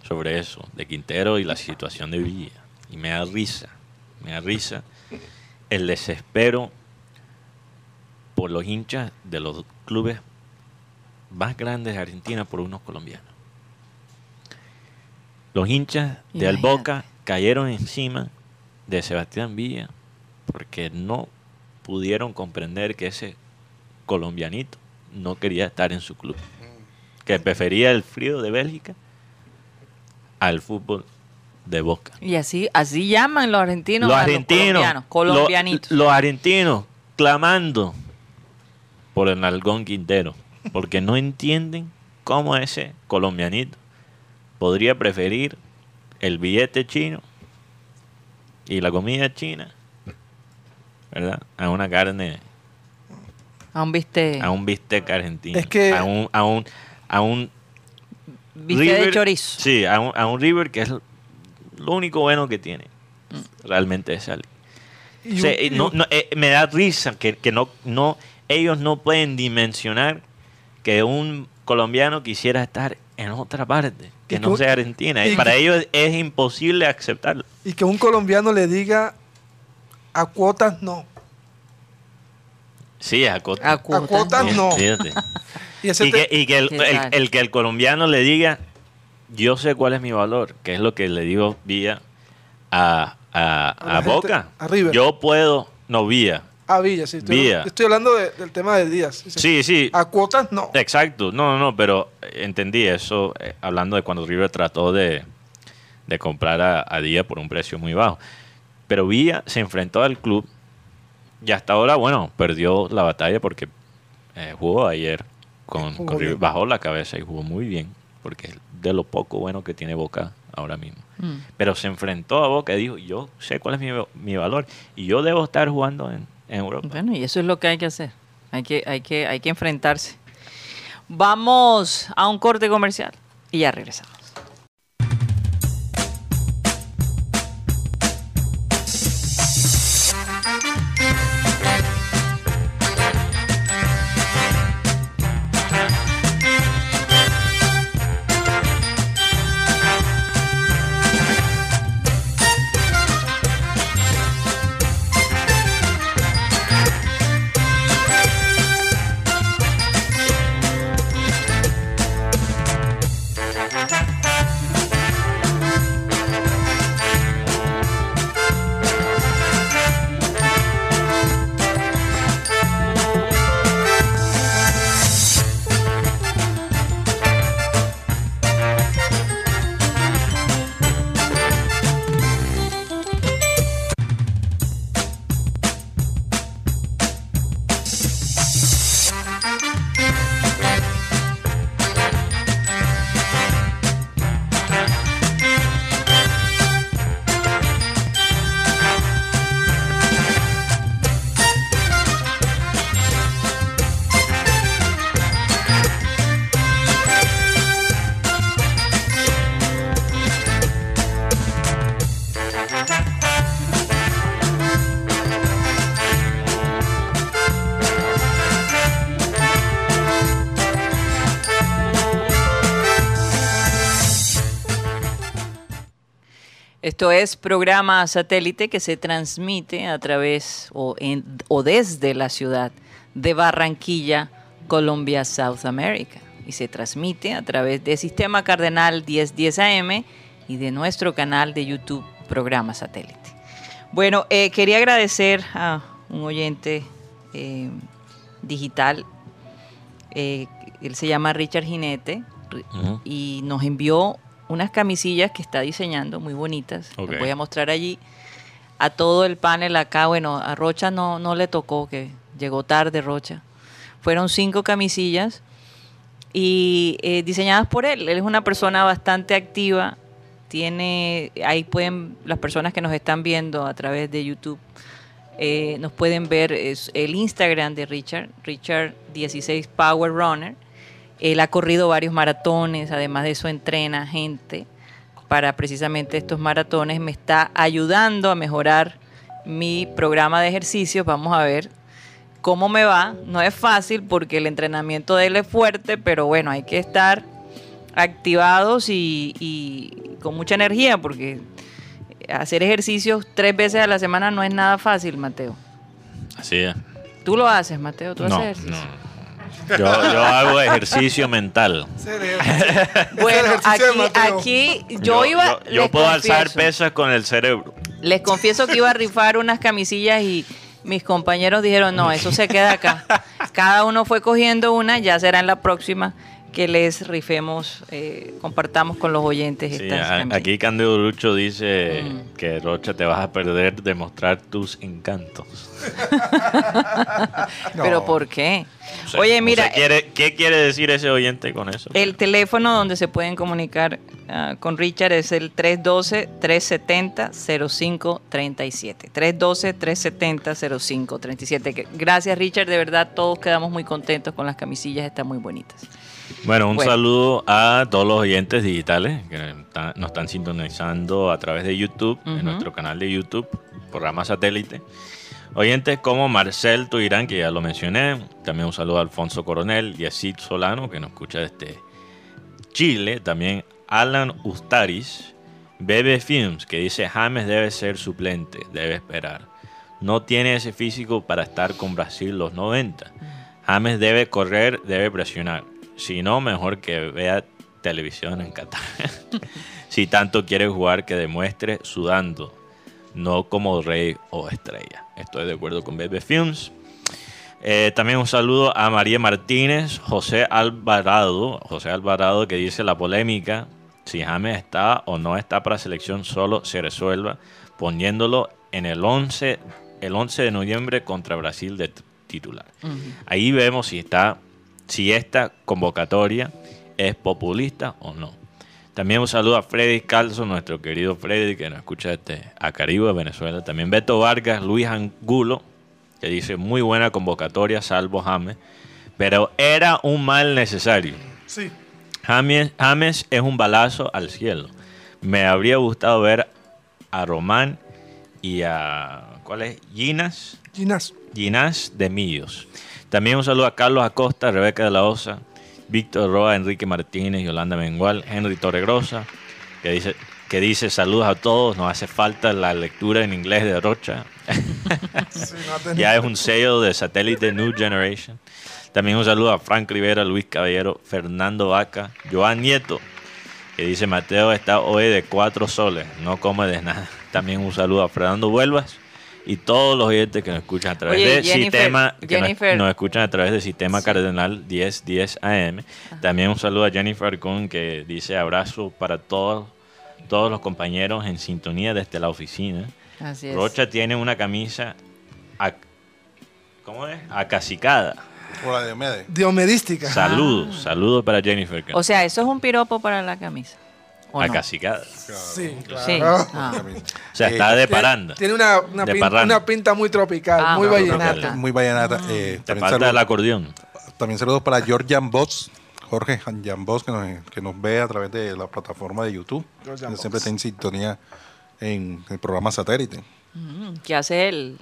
sobre eso, de Quintero y la situación de Villa. Y me da risa, me da risa el desespero por los hinchas de los clubes más grandes de Argentina por unos colombianos. Los hinchas de Imagínate. Alboca cayeron encima de Sebastián Villa porque no pudieron comprender que ese colombianito no quería estar en su club. Que prefería el frío de Bélgica al fútbol de Boca. Y así así llaman los argentinos los a argentinos, los colombianos, colombianitos. los argentinos clamando por el Nalgón Quintero, porque no entienden cómo ese colombianito podría preferir el billete chino y la comida china, ¿verdad? A una carne, Aún viste a un bistec argentino, Es que- a un, a un, a un viste de River- chorizo. Sí, a un, a un River que es lo único bueno que tiene. Realmente es O sea, y no- eh, me da risa que, que no, no, ellos no pueden dimensionar que un colombiano quisiera estar en otra parte, que no que- sea Argentina. y- Para ellos es imposible aceptarlo. y que un colombiano le diga a cuotas no. Sí, a cota. A cuotas, cuotas no. no. Fíjate. Y que, y que el, que el colombiano le diga, yo sé cuál es mi valor, que es lo que le digo Vía a, a, A a gente, Boca. a River. Yo puedo, no Vía. a Villa, sí. Estoy, Villa. estoy hablando de- del tema de Díaz. sí, sí. A cuotas no. Exacto, no, no, no, pero entendí eso eh, hablando de cuando River trató de, de comprar a, a Díaz por un precio muy bajo. Pero Villa se enfrentó al club y hasta ahora, bueno, perdió la batalla porque eh, jugó ayer con, con River, bajó la cabeza y jugó muy bien, porque es de lo poco bueno que tiene Boca ahora mismo. Mm. Pero se enfrentó a Boca y dijo, yo sé cuál es mi, mi valor y yo debo estar jugando en, en Europa. Bueno, y eso es lo que hay que hacer. Hay que, hay que, hay que enfrentarse. Vamos a un corte comercial y ya regresamos. Esto es programa satélite que se transmite a través o, en, o desde la ciudad de Barranquilla, Colombia, South America. Y se transmite a través de Sistema Cardenal 1010 AM y de nuestro canal de YouTube, programa satélite. Bueno, eh, quería agradecer a un oyente eh, digital. eh, él se llama Richard Jinete y nos envió unas camisillas que está diseñando muy bonitas. Voy a mostrar allí a todo el panel acá. Bueno, a Rocha no, no le tocó, que llegó tarde Rocha. Fueron cinco camisillas y eh, diseñadas por él. Él es una persona bastante activa. Tiene, ahí pueden, las personas que nos están viendo a través de YouTube, eh, nos pueden ver es el Instagram de Richard, Richard 16 Power Runner. Él ha corrido varios maratones, además de eso entrena gente para precisamente estos maratones. Me está ayudando a mejorar mi programa de ejercicios. Vamos a ver cómo me va. No es fácil porque el entrenamiento de él es fuerte, pero bueno, hay que estar activados y, y con mucha energía porque hacer ejercicios tres veces a la semana no es nada fácil, Mateo. Así es. Tú lo haces, Mateo, tú No, haces ejercicio. no. Yo, yo hago ejercicio mental. Bueno, aquí, aquí yo, iba. Yo, puedo alzar pesas con el cerebro. Les confieso que iba a rifar unas camisillas y mis compañeros dijeron, no, eso se queda acá. Cada uno fue cogiendo una, ya será en la próxima que les rifemos, eh, compartamos con los oyentes Sí, estas a- camisillas. aquí Cándido Lucho dice Mm. que Rocha te vas a perder de mostrar tus encantos. Pero ¿por qué? O sea, Oye, o mira, sea, ¿quiere- ¿qué quiere decir ese oyente con eso? el teléfono donde se pueden comunicar ah, con Richard es el 312-370-0537. 312-370-0537. Que- Gracias, Richard. De verdad, todos quedamos muy contentos con las camisillas. Están muy bonitas. Bueno, un Bueno. saludo a todos los oyentes digitales que nos están sintonizando a través de YouTube, en nuestro canal de YouTube, programa satélite. Oyentes como Marcel Tuirán, que ya lo mencioné. También un saludo a Alfonso Coronel y a Sid Solano, que nos escucha desde Chile. También Alan Ustaris. Bebe Films, que dice James debe ser suplente, debe esperar. No tiene ese físico para estar con Brasil los 90. James debe correr, debe presionar. Si no, mejor que vea televisión en Qatar. si tanto quiere jugar, que demuestre sudando, no como rey o estrella. Estoy de acuerdo con Bebe Films. Eh, también un saludo a María Martínez, José Alvarado, José Alvarado que dice la polémica, si James está o no está para selección, solo se resuelva poniéndolo en el 11, el 11 de noviembre contra Brasil de titular. Ahí vemos si está, si esta convocatoria es populista o no. También un saludo a Freddy Calzo, nuestro querido Freddy, que nos escucha desde Acaribe, Venezuela. También Beto Vargas, Luis Angulo, que dice muy buena convocatoria, salvo James, pero era un mal necesario. Sí. James, James es un balazo al cielo. Me habría gustado ver a Román y a. ¿Cuál es? Ginas. Ginás. Ginás de Millos. También un saludo a Carlos Acosta, Rebeca de la Osa, Víctor Roa, Enrique Martínez, Yolanda Mengual, Henry Torregrosa, que dice, que dice saludos a todos, nos hace falta la lectura en inglés de Rocha. Sí, no ya es un sello de satélite New Generation. También un saludo a Frank Rivera, Luis Caballero, Fernando Vaca, Joan Nieto, que dice Mateo está hoy de cuatro soles, no come de nada. También un saludo a Fernando Vuelvas y todos los oyentes que nos escuchan a través Oye, de Jennifer, sistema que nos- Jennifer. nos, escuchan a través de sistema cardenal 1010 AM. También un saludo a Jennifer Kuhn que dice abrazo para todos todos los compañeros en sintonía desde la oficina. Así es. Rocha tiene una camisa ac- ¿cómo es? acacicada. Por la de Mede. Diomedística. Saludos, saludos para Jennifer. O sea, eso es un piropo para la camisa. ¿O no? acacicada. Sí, claro. Sí. Ah. Ah. O sea, está de paranda. Tiene una, una, De pin- parranda. una pinta muy tropical, Ah, muy muy vallenata. tropical. Muy vallenata. Eh, Te también, falta saludos, el acordeón. también saludos para Georgian Boss, Jorge Jan Boss, que nos, que nos ve a través de la plataforma de YouTube. Georgian siempre está en sintonía en el programa satélite. Mm, ¿Qué hace él?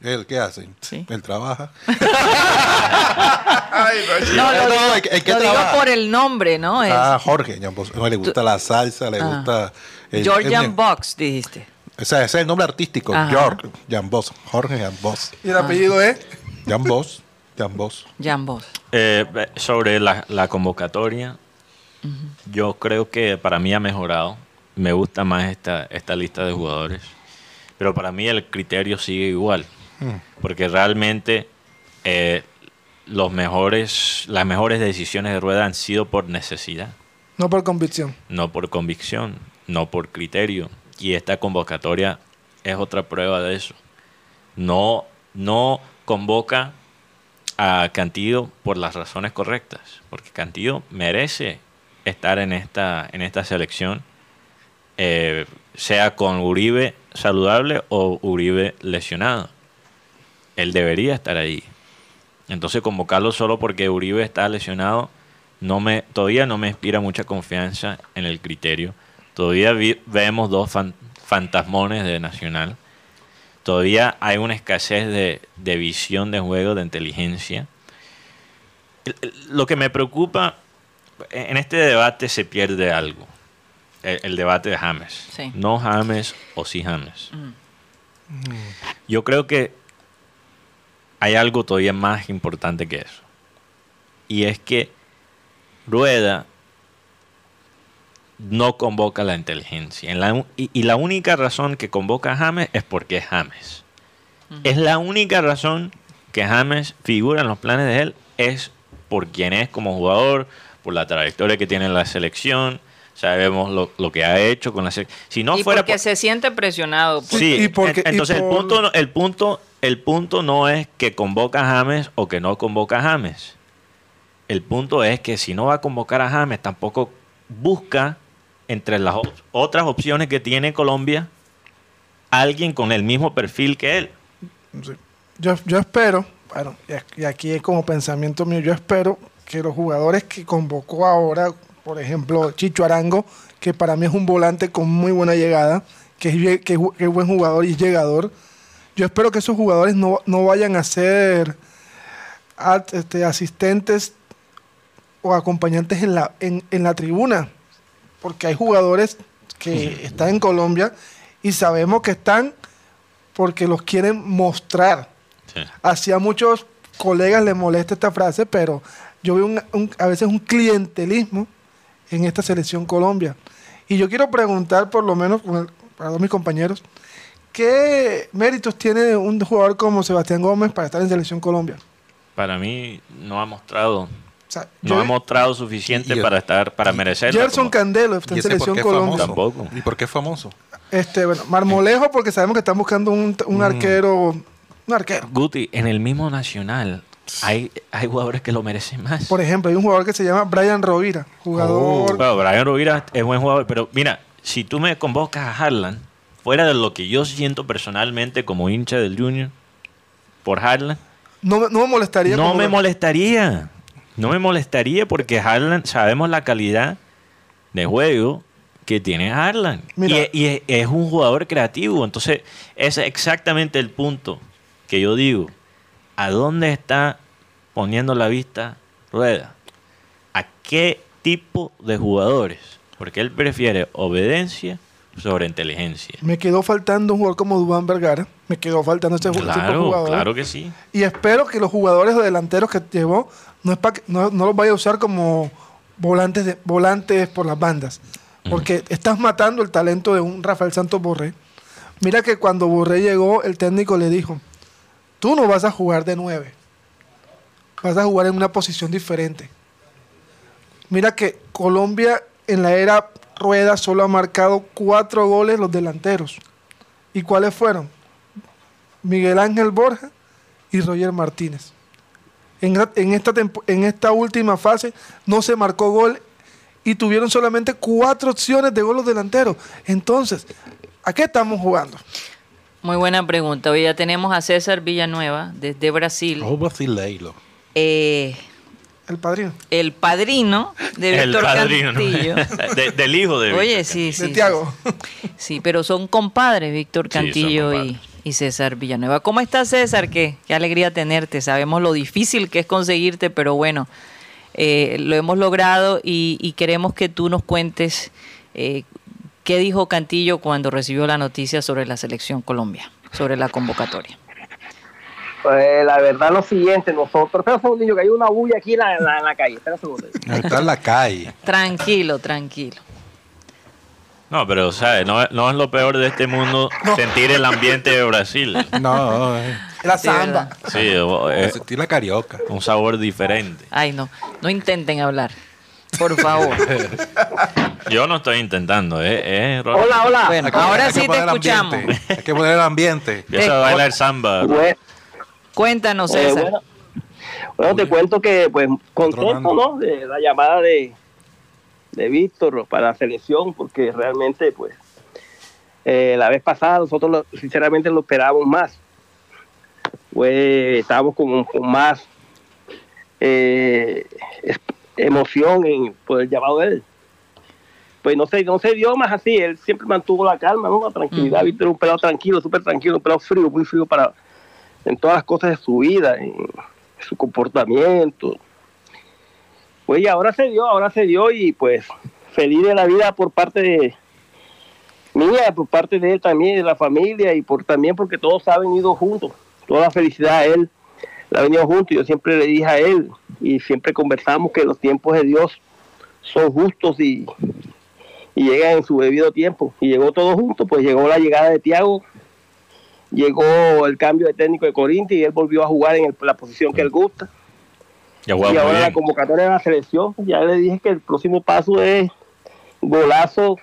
¿Él qué hace? Sí. Él trabaja. Ay, no, No, lo No, digo, lo por el nombre, ¿no? Es Ah, Jorge. No, le gusta la salsa, le Ah. gusta. el- Georgian el- Box, dijiste. O sea, ese es el nombre artístico. Ajá. George Jambos. Jorge Jambos. Y el apellido es. Jambos. Jambos. Jan Boss. Eh, sobre la, la convocatoria, yo creo que para mí ha mejorado. Me gusta más esta, esta lista de jugadores. Pero para mí el criterio sigue igual. Porque realmente eh, los mejores, las mejores decisiones de rueda han sido por necesidad, No por convicción. no por convicción, no por criterio. Y esta convocatoria es otra prueba de eso. No, no convoca a Cantillo por las razones correctas, porque Cantillo merece estar en esta, en esta selección, eh, sea con Uribe saludable o Uribe lesionado. Él debería estar ahí. Entonces convocarlo solo porque Uribe está lesionado no me, todavía no me inspira mucha confianza en el criterio. Todavía vi- vemos dos fan- fantasmones de Nacional. Todavía hay una escasez de, de visión de juego, de inteligencia. El- el- Lo que me preocupa, en este debate se pierde algo. El, el debate de James. Sí. No James o sí James. Yo creo que hay algo todavía más importante que eso. Y es que Rueda no convoca la inteligencia. En la- y, y la única razón que convoca a James es porque es James. Es la única razón que James figura en los planes de él, es por quién es como jugador, por la trayectoria que tiene en la selección, sabemos lo, lo que ha hecho con la selección. Si no y fuera porque por- se siente presionado. pues. Sí, Y porque- en- entonces y el punto no- el punto el punto no es que convoca a James o que no convoca a James. El punto es que si no va a convocar a James, tampoco busca entre las otras opciones que tiene Colombia alguien con el mismo perfil que él. Yo, espero, bueno, y aquí es como pensamiento mío, yo espero que los jugadores que convocó ahora, por ejemplo, Chicho Arango, que para mí es un volante con muy buena llegada, que es, buen jugador y llegador, yo espero que esos jugadores no, no vayan a ser este, asistentes o acompañantes en la, en, en la tribuna, porque hay jugadores que están en Colombia y sabemos que están porque los quieren mostrar. Sí. Así a muchos colegas les molesta esta frase, pero yo veo un- un- a veces un clientelismo en esta selección Colombia. Y yo quiero preguntar, por lo menos para todos mis compañeros, ¿qué méritos tiene un jugador como Sebastián Gómez para estar en selección Colombia? Para mí no ha mostrado O sea, no yo- ha mostrado suficiente Y- y- para estar para merecer Gerson Candelo está ¿Y en selección Colombia. Tampoco. ¿Y por qué es famoso? Este, bueno, Marmolejo, porque sabemos que están buscando un, un arquero, un arquero. Guti, en el mismo Nacional hay, hay jugadores que lo merecen más. Por ejemplo, hay un jugador que se llama Brian Rovira, jugador Bueno, Brian Rovira es buen jugador, pero mira, si tú me convocas a Harlan, fuera de lo que yo siento personalmente como hincha del Junior por Harlan, no, me- no me molestaría. no me molestaría. No me molestaría porque Harlan, sabemos la calidad de juego que tiene Harlan. Mira. Y, y es- es un jugador creativo. Entonces, ese es exactamente el punto que yo digo. ¿A dónde está poniendo la vista Rueda? ¿A qué tipo de jugadores? Porque él prefiere obediencia sobre inteligencia. Me quedó faltando un jugador como Dubán Vergara. Me quedó faltando ese ju- tipo de Claro, jugador. claro que sí. Y espero que los jugadores o delanteros que llevó no, es que- no, no los vaya a usar como volantes, de, volantes por las bandas. Porque estás matando el talento de un Rafael Santos Borré. Mira que cuando Borré llegó, el técnico le dijo, tú no vas a jugar de nueve. Vas a jugar en una posición diferente. Mira que Colombia en la era Rueda solo ha marcado cuatro goles los delanteros. ¿Y cuáles fueron? Miguel Ángel Borja y Roger Martínez. En, en esta, en esta última fase no se marcó gol y tuvieron solamente cuatro opciones de gol los delanteros. Entonces, ¿a qué estamos jugando? Muy buena pregunta. Hoy ya tenemos a César Villanueva desde Brasil. Oh, brasileiro. Eh, El padrino. el padrino de Víctor padrino, ¿no? Cantillo. De- del hijo de Oye, Víctor sí, sí. de sí, Tiago. Sí, pero son compadres Víctor Cantillo y, compadres. y César Villanueva. ¿Cómo estás, César? Qué, qué alegría tenerte. Sabemos lo difícil que es conseguirte, pero bueno, eh, lo hemos logrado y, queremos que tú nos cuentes eh, qué dijo Cantillo cuando recibió la noticia sobre la selección Colombia, sobre la convocatoria. Pues la verdad lo siguiente, nosotros, espera un segundo, que hay una bulla aquí en la, calle, espera un segundo. Está en la calle. Tranquilo, tranquilo. No, pero, ¿sabes? No, no es lo peor de este mundo sentir el ambiente de Brasil. No, eh. la samba. Sí, es sentir la carioca. Un sabor diferente. Ay, no. No intenten hablar. Por favor. Yo no estoy intentando, ¿eh? eh hola, hola. Bueno, ahora sí te escuchamos. Hay que poner el ambiente. Empieza a bailar samba. Cuéntanos, eh, César. bueno, te cuento que, pues, contento, ¿no? De la llamada de, de Víctor para la selección, porque realmente, pues, eh, la vez pasada nosotros sinceramente lo esperábamos más. Pues estábamos con, más eh, emoción en, por el llamado de él. Pues no se, no se dio más así, él siempre mantuvo la calma, ¿no? la tranquilidad. Víctor un pelado tranquilo, súper tranquilo, un pelado frío, muy frío para en todas las cosas de su vida, en su comportamiento, pues y ahora se dio, ahora se dio y pues feliz de la vida por parte de mía, por parte de él también, de la familia y por también porque todos han venido juntos. Toda la felicidad a él la ha venido juntos. Yo siempre le dije a él y siempre conversamos que los tiempos de Dios son justos y, y llegan en su debido tiempo. Y llegó todo junto, pues llegó la llegada de Tiago, llegó el cambio de técnico de Corinthians y él volvió a jugar en la posición que él gusta y ahora la convocatoria de la selección, ya le dije que el próximo paso es golazo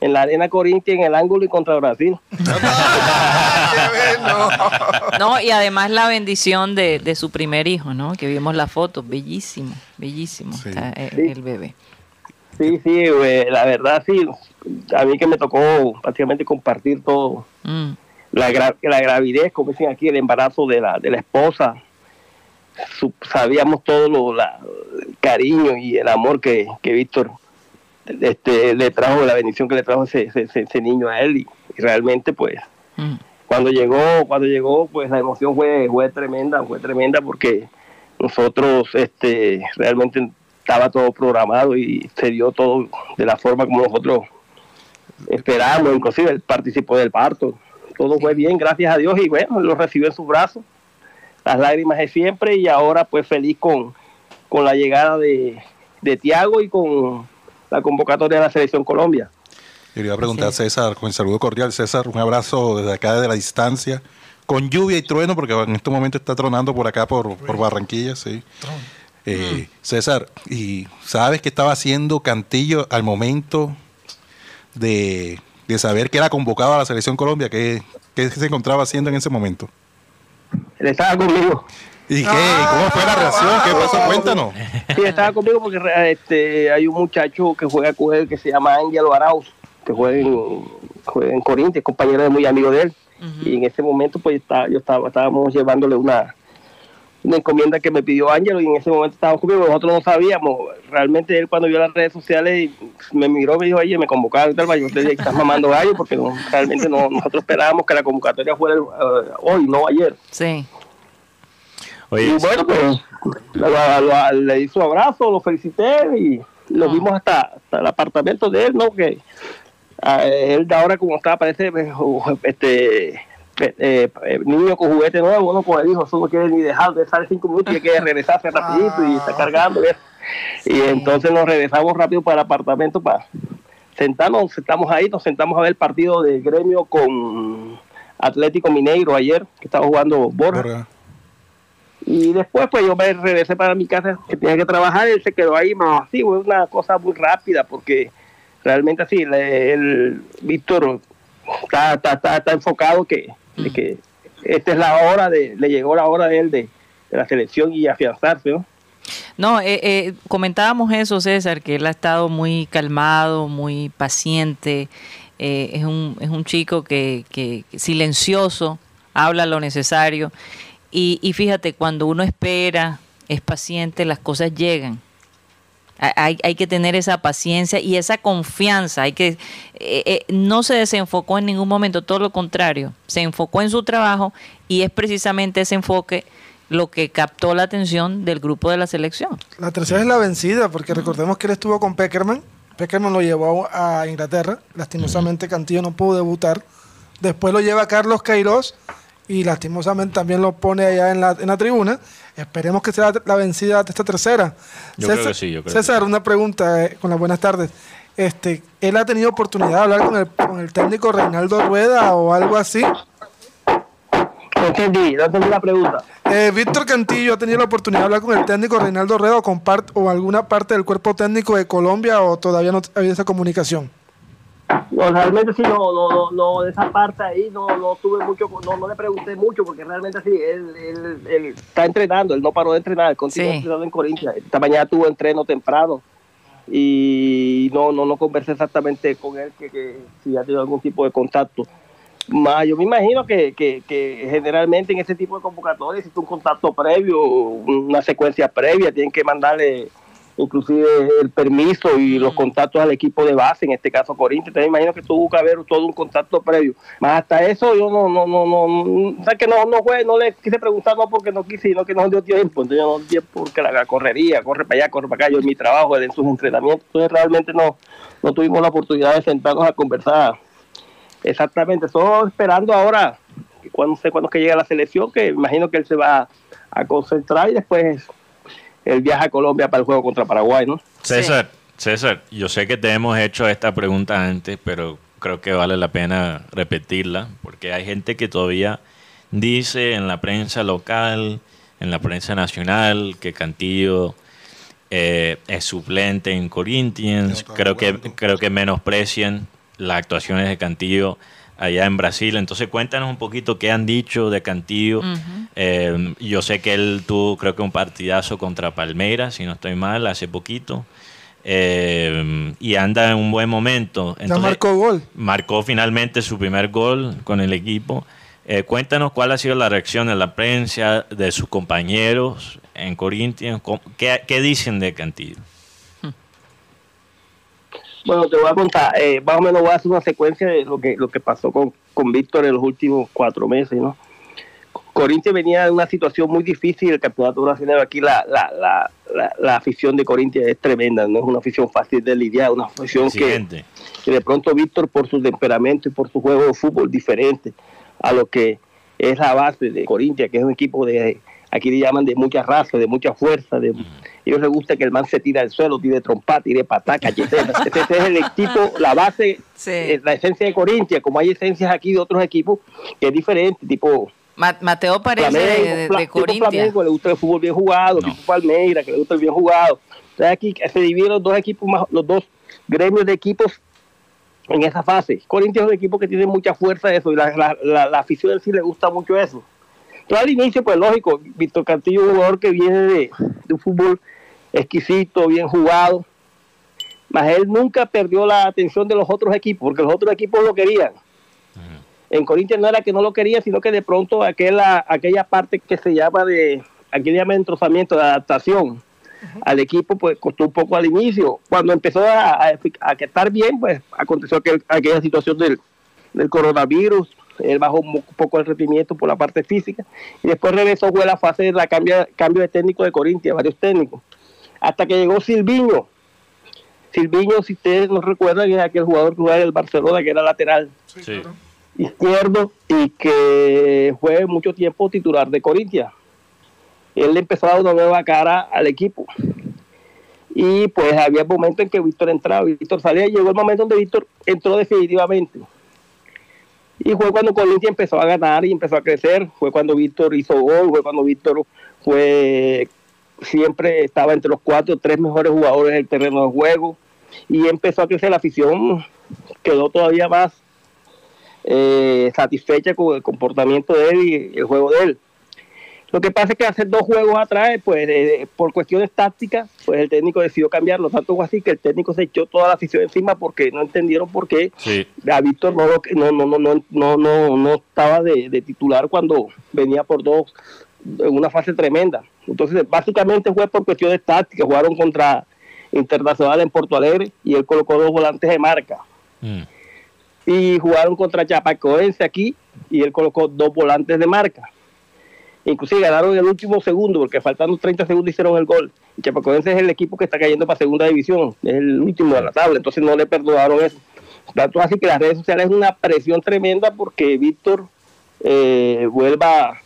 en la arena Corintia en el ángulo y contra Brasil. no, y además la bendición de, su primer hijo, ¿no? Que vimos la foto, bellísimo, bellísimo está el, bebé. Sí, sí, la verdad sí, a mí que me tocó prácticamente compartir todo. Mm. La, la gravidez, como dicen aquí, el embarazo de la, de la esposa, sabíamos todo lo, el cariño y el amor que, que Víctor este, le trajo, la bendición que le trajo ese, ese, niño a él. Y, realmente pues mm. cuando llegó, cuando llegó pues la emoción fue, fue tremenda, fue tremenda porque nosotros este, realmente estaba todo programado y se dio todo de la forma como nosotros esperábamos, inclusive él participó del parto, todo fue bien, gracias a Dios y bueno, lo recibió en sus brazos. Las lágrimas de siempre y ahora pues feliz con, con la llegada de, de Tiago y con la convocatoria de la Selección Colombia. Quería preguntar a César, con el saludo cordial, César, un abrazo desde acá, desde la distancia, con lluvia y trueno, porque en este momento está tronando por acá, por, por Barranquilla, sí. Eh, César, ¿y sabes qué estaba haciendo Cantillo al momento de, de saber que era convocado a la Selección Colombia? ¿Qué, ¿Qué se encontraba haciendo en ese momento? Él estaba conmigo. ¿Y qué? ¿Cómo fue la reacción? ¿Qué pasó? Cuéntanos. Sí, estaba conmigo porque este, hay un muchacho que juega con él que se llama Ángelo Arauz, que juega en, juega en Corinthians, compañero de muy amigo de él. Y en ese momento, pues está, yo estaba, estábamos llevándole una, una encomienda que me pidió Ángelo y en ese momento estábamos conmigo, nosotros no sabíamos. Realmente él cuando vio las redes sociales me miró, me dijo, oye, me convocaron tal, yo te estás mamando gallo porque realmente no, nosotros esperábamos que la convocatoria fuera eh, hoy, no ayer. Sí. y bueno, pues le di su abrazo, lo felicité y lo ah. vimos hasta, el apartamento de él, ¿no? Que él de ahora como está, parece pues, este eh, eh, niño con juguete nuevo, uno con el hijo, eso no quiere ni dejar de estar cinco minutos y quiere regresarse rapidito y está cargando. Y entonces nos regresamos rápido para el apartamento para sentarnos, sentamos ahí, nos sentamos a ver el partido de gremio con Atlético Mineiro ayer, que estaba jugando Borja. Y después pues yo me regresé para mi casa, que tenía que trabajar, él se quedó ahí más así, fue una cosa muy rápida, porque realmente así, el, Víctor está, está, está enfocado que de mm. que esta es la hora de, le llegó la hora de él de, la selección y afianzarse, ¿no? No, eh, eh, comentábamos eso, César, que él ha estado muy calmado, muy paciente, eh, es, un, es un chico que, que silencioso, habla lo necesario y, y fíjate, cuando uno espera, es paciente, las cosas llegan. Hay, que tener esa paciencia y esa confianza. Hay que eh, eh, no se desenfocó en ningún momento, todo lo contrario, se enfocó en su trabajo y es precisamente ese enfoque lo que captó la atención del grupo de la selección. La tercera es la vencida, porque recordemos que él estuvo con Peckerman. Peckerman lo llevó a Inglaterra. Lastimosamente Cantillo no pudo debutar. Después lo lleva Carlos Queiroz y lastimosamente también lo pone allá en la, en la tribuna. Esperemos que sea la vencida de esta tercera. Yo César, creo que sí, yo creo César, que sí. una pregunta eh, con las buenas tardes. Este, ¿Él ha tenido oportunidad de hablar con el, con el técnico Reinaldo Rueda o algo así? No entendí, no entendí la pregunta. Eh, Víctor Cantillo ha tenido la oportunidad de hablar con el técnico Reinaldo Rueda o, con part- o alguna parte del cuerpo técnico de Colombia o todavía no ha habido esa comunicación. No, realmente sí, no, no, no, no, de esa parte ahí no, no tuve mucho, no, no le pregunté mucho porque realmente sí, él, él, él está entrenando, él no paró de entrenar, él continúa Sí. entrenando en Corinthians. Esta mañana tuvo entreno temprano y no, no, no conversé exactamente con él que, que si ha tenido algún tipo de contacto. Más, yo me imagino que, que, que generalmente en ese tipo de convocatorias existe un contacto previo, una secuencia previa, tienen que mandarle inclusive el permiso y los contactos al equipo de base, en este caso Corinthians. Entonces me imagino que tuvo que haber todo un contacto previo. Más hasta eso yo no, no, no, no, no o sea que no, no fue, no le quise preguntar no porque no quise, sino que no dio tiempo. Entonces yo no dio tiempo porque la, correría, corre para allá, corre para acá, yo en mi trabajo, en sus entrenamientos. Entonces realmente no, no tuvimos la oportunidad de sentarnos a conversar exactamente. Solo esperando ahora, que cuando sé cuándo es que llega la selección, que imagino que él se va a concentrar y después el viaje a Colombia para el juego contra Paraguay, ¿no? César, César, yo sé que te hemos hecho esta pregunta antes, pero creo que vale la pena repetirla, porque hay gente que todavía dice en la prensa local, en la prensa nacional, que Cantillo eh, es suplente en Corinthians. Creo que, creo que menosprecian las actuaciones de Cantillo allá en Brasil. Entonces cuéntanos un poquito qué han dicho de Cantillo. Eh, yo sé que él tuvo creo que un partidazo contra Palmeiras, si no estoy mal, hace poquito. Eh, y anda en un buen momento. ya marcó gol. marcó finalmente su primer gol con el equipo. Eh, cuéntanos cuál ha sido la reacción de la prensa, de sus compañeros en Corinthians. ¿Cómo- ¿Qué, qué dicen de Cantillo? Bueno, te voy a contar, eh, más o menos voy a hacer una secuencia de lo que, lo que pasó con, con Víctor en los últimos cuatro meses, ¿no? Corinthians venía de una situación muy difícil, el campeonato brasileño aquí, la, la, la, la, la afición de Corinthians es tremenda, no es una afición fácil de lidiar, una afición que, que de pronto Víctor por su temperamento y por su juego de fútbol diferente a lo que es la base de Corinthians, que es un equipo de, aquí le llaman de mucha raza, de mucha fuerza, de, ellos les gusta que el man se tire al suelo, tire trompa, tire patá, cachetera. Ese, ese es el equipo, la base, Sí. eh, la esencia de Corinthians, como hay esencias aquí de otros equipos que es diferente, tipo Ma- Mateo parece de, Flamengo, de, de tipo Corintia. Flamengo, le gusta el fútbol bien jugado, No. tipo Palmeira, que le gusta el bien jugado. Entonces aquí se dividen los dos equipos, más, los dos gremios de equipos en esa fase. Corinthians es un equipo que tiene mucha fuerza de eso y la, la, la, la afición en sí le gusta mucho eso. Al inicio, pues lógico, Víctor Cantillo es un jugador que viene de, de un fútbol exquisito, bien jugado, mas él nunca perdió la atención de los otros equipos, porque los otros equipos lo querían. En Corinthians no era que no lo quería, sino que de pronto aquella, aquella parte que se llama de, aquí le llaman entrozamiento, de adaptación al equipo, pues costó un poco al inicio. Cuando empezó a, a, a estar bien, pues aconteció aquel- aquella situación del, del coronavirus, él bajó un poco el rendimiento por la parte física y después regresó fue la fase de la cambio, cambio de técnico de Corinthians, varios técnicos, hasta que llegó Silviño. Silviño, si ustedes no recuerdan, es aquel jugador que jugaba en el Barcelona, que era lateral Sí. izquierdo y que fue mucho tiempo titular de Corintia. Él le empezó a dar una nueva cara al equipo. Y pues había momentos en que Víctor entraba, Víctor salía, y llegó el momento donde Víctor entró definitivamente. Y fue cuando Corinthians empezó a ganar y empezó a crecer, fue cuando Víctor hizo gol, fue cuando Víctor fue siempre estaba entre los cuatro o tres mejores jugadores del terreno de juego. Y empezó a crecer la afición, quedó todavía más eh, satisfecha con el comportamiento de él y el juego de él. Lo que pasa es que hace dos juegos atrás, pues eh, por cuestiones tácticas, pues el técnico decidió cambiarlo. Tanto fue así que el técnico se echó toda la afición encima porque no entendieron por qué Sí. a Víctor no, no, no, no, no, no, no, no estaba de, de titular cuando venía por dos en una fase tremenda. Entonces, básicamente fue por cuestiones tácticas. Jugaron contra Internacional en Porto Alegre y él colocó dos volantes de marca. Mm. Y jugaron contra Chapacoense aquí y él colocó dos volantes de marca. Inclusive ganaron en el último segundo porque faltando 30 segundos hicieron el gol. Y Chapacoense es el equipo que está cayendo para segunda división, es el último de la tabla, entonces no le perdonaron eso. Tanto así que las redes sociales es una presión tremenda porque Víctor eh, vuelva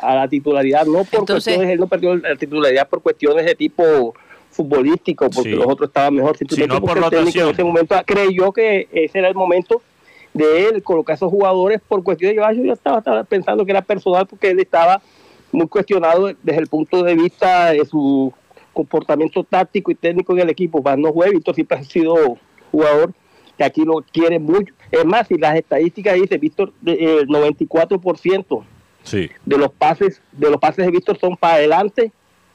a la titularidad, no por Entonces- cuestiones, él no perdió la titularidad por cuestiones de tipo futbolístico, porque Sí. los otros estaban mejor, simplemente Sí, no por técnico en rotación. ese momento creyó que ese era el momento de él colocar a esos jugadores por cuestiones de yo, yo estaba, estaba pensando que era personal porque él estaba muy cuestionado desde el punto de vista de su comportamiento táctico y técnico en el equipo. Más no juega, Víctor siempre ha sido jugador que aquí lo quiere mucho. Es más, si las estadísticas dicen, Víctor, de- el 94% Sí. de los pases de los pases de Víctor son para adelante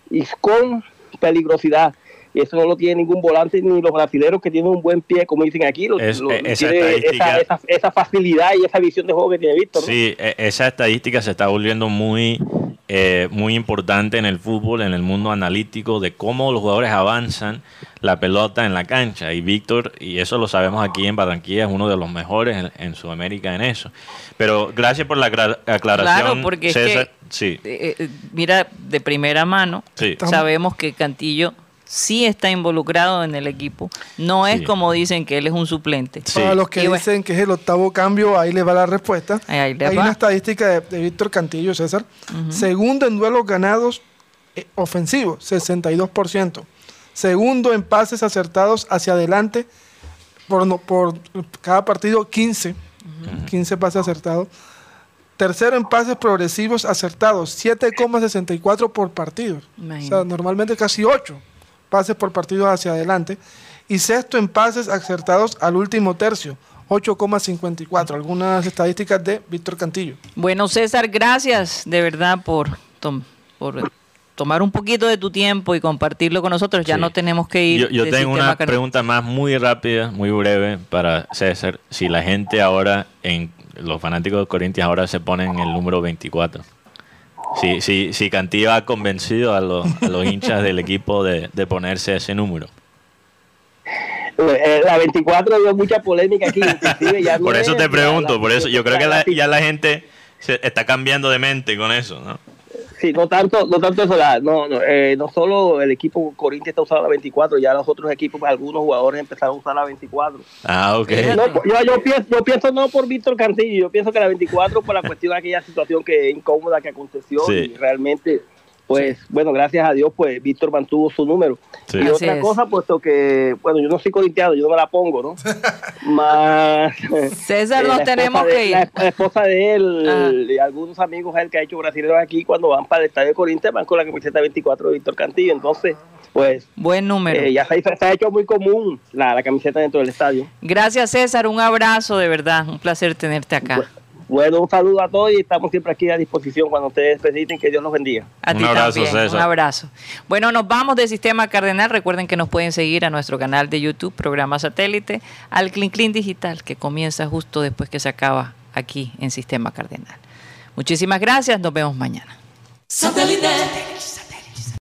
y con peligrosidad. Y eso no lo tiene ningún volante ni los brasileños que tienen un buen pie, como dicen aquí. Lo- Es- lo- eh, esa tiene esa, esa- esa facilidad y esa visión de juego que tiene Víctor. ¿no? Sí, e- esa estadística se está volviendo muy, eh, muy importante en el fútbol, en el mundo analítico, de cómo los jugadores avanzan la pelota en la cancha. Y Víctor, y eso lo sabemos aquí en Barranquilla, es uno de los mejores en, en Sudamérica en eso. Pero gracias por la aclaración. Claro, porque es César. que, Sí, eh, eh, mira, de primera mano, sí. sabemos que Cantillo sí está involucrado en el equipo. No es Sí. como dicen que él es un suplente. Sí. Para los que Y bueno. dicen que es el octavo cambio, ahí les va la respuesta. Ahí- ahí les Hay va. una estadística de, de Víctor Cantillo, César. Segundo en duelos ganados eh, ofensivos, 62%. Segundo en pases acertados hacia adelante, por, no- por cada partido 15. 15 pases acertados. Tercero en pases progresivos acertados, 7,64 por partido. O sea, normalmente casi 8 pases por partido hacia adelante. Y sexto en pases acertados al último tercio, 8,54. Algunas estadísticas de Víctor Cantillo. Bueno, César, gracias de verdad por, tom- por tomar un poquito de tu tiempo y compartirlo con nosotros. Ya Sí. no tenemos que ir. Yo, yo de tengo una pregunta más muy rápida, muy breve para César. Si la gente ahora, en los fanáticos de Corinthians ahora se ponen el número 24. Si, si, si Cantillo ha convencido a los, a los hinchas del equipo de, de ponerse ese número. Eh, La 24 dio mucha polémica aquí. inclusive ya no Por eso es te pregunto, la- por eso yo creo que la- ya la gente se está cambiando de mente con eso, ¿no? Sí, no tanto, no tanto eso, la- no, no, eh, no solo el equipo Corinthians está usando la 24, ya los otros equipos, algunos jugadores empezaron a usar la 24. Ah, ok. No, yo, yo pienso, yo pienso no por Víctor Cantillo, yo pienso que la 24 por la cuestión de aquella situación que incómoda que aconteció Sí. y realmente, pues, bueno, gracias a Dios, pues Víctor mantuvo su número. Sí. Y Así otra es. cosa, puesto que, bueno, yo no soy corintiano, yo no me la pongo, ¿no? Más... César, eh, nos tenemos de- que ir. La, la esposa de él Ajá. y algunos amigos de él que ha hecho brasileños aquí, cuando van para el estadio de Corinthians, van con la camiseta 24 de Víctor Cantillo. Entonces, pues, Buen número. eh, ya se, ha- se ha hecho muy común la, la camiseta dentro del estadio. Gracias, César. Un abrazo, de verdad. Un placer tenerte acá. Bueno, un saludo a todos y estamos siempre aquí a disposición cuando ustedes necesiten. Que Dios los bendiga. A Un ti abrazo, también. César. Un abrazo. Bueno, nos vamos de Sistema Cardenal. Recuerden que nos pueden seguir a nuestro canal de YouTube, programa satélite, al Clean Clean Digital, que comienza justo después que se acaba aquí en Sistema Cardenal. Muchísimas gracias. Nos vemos mañana. Satellite.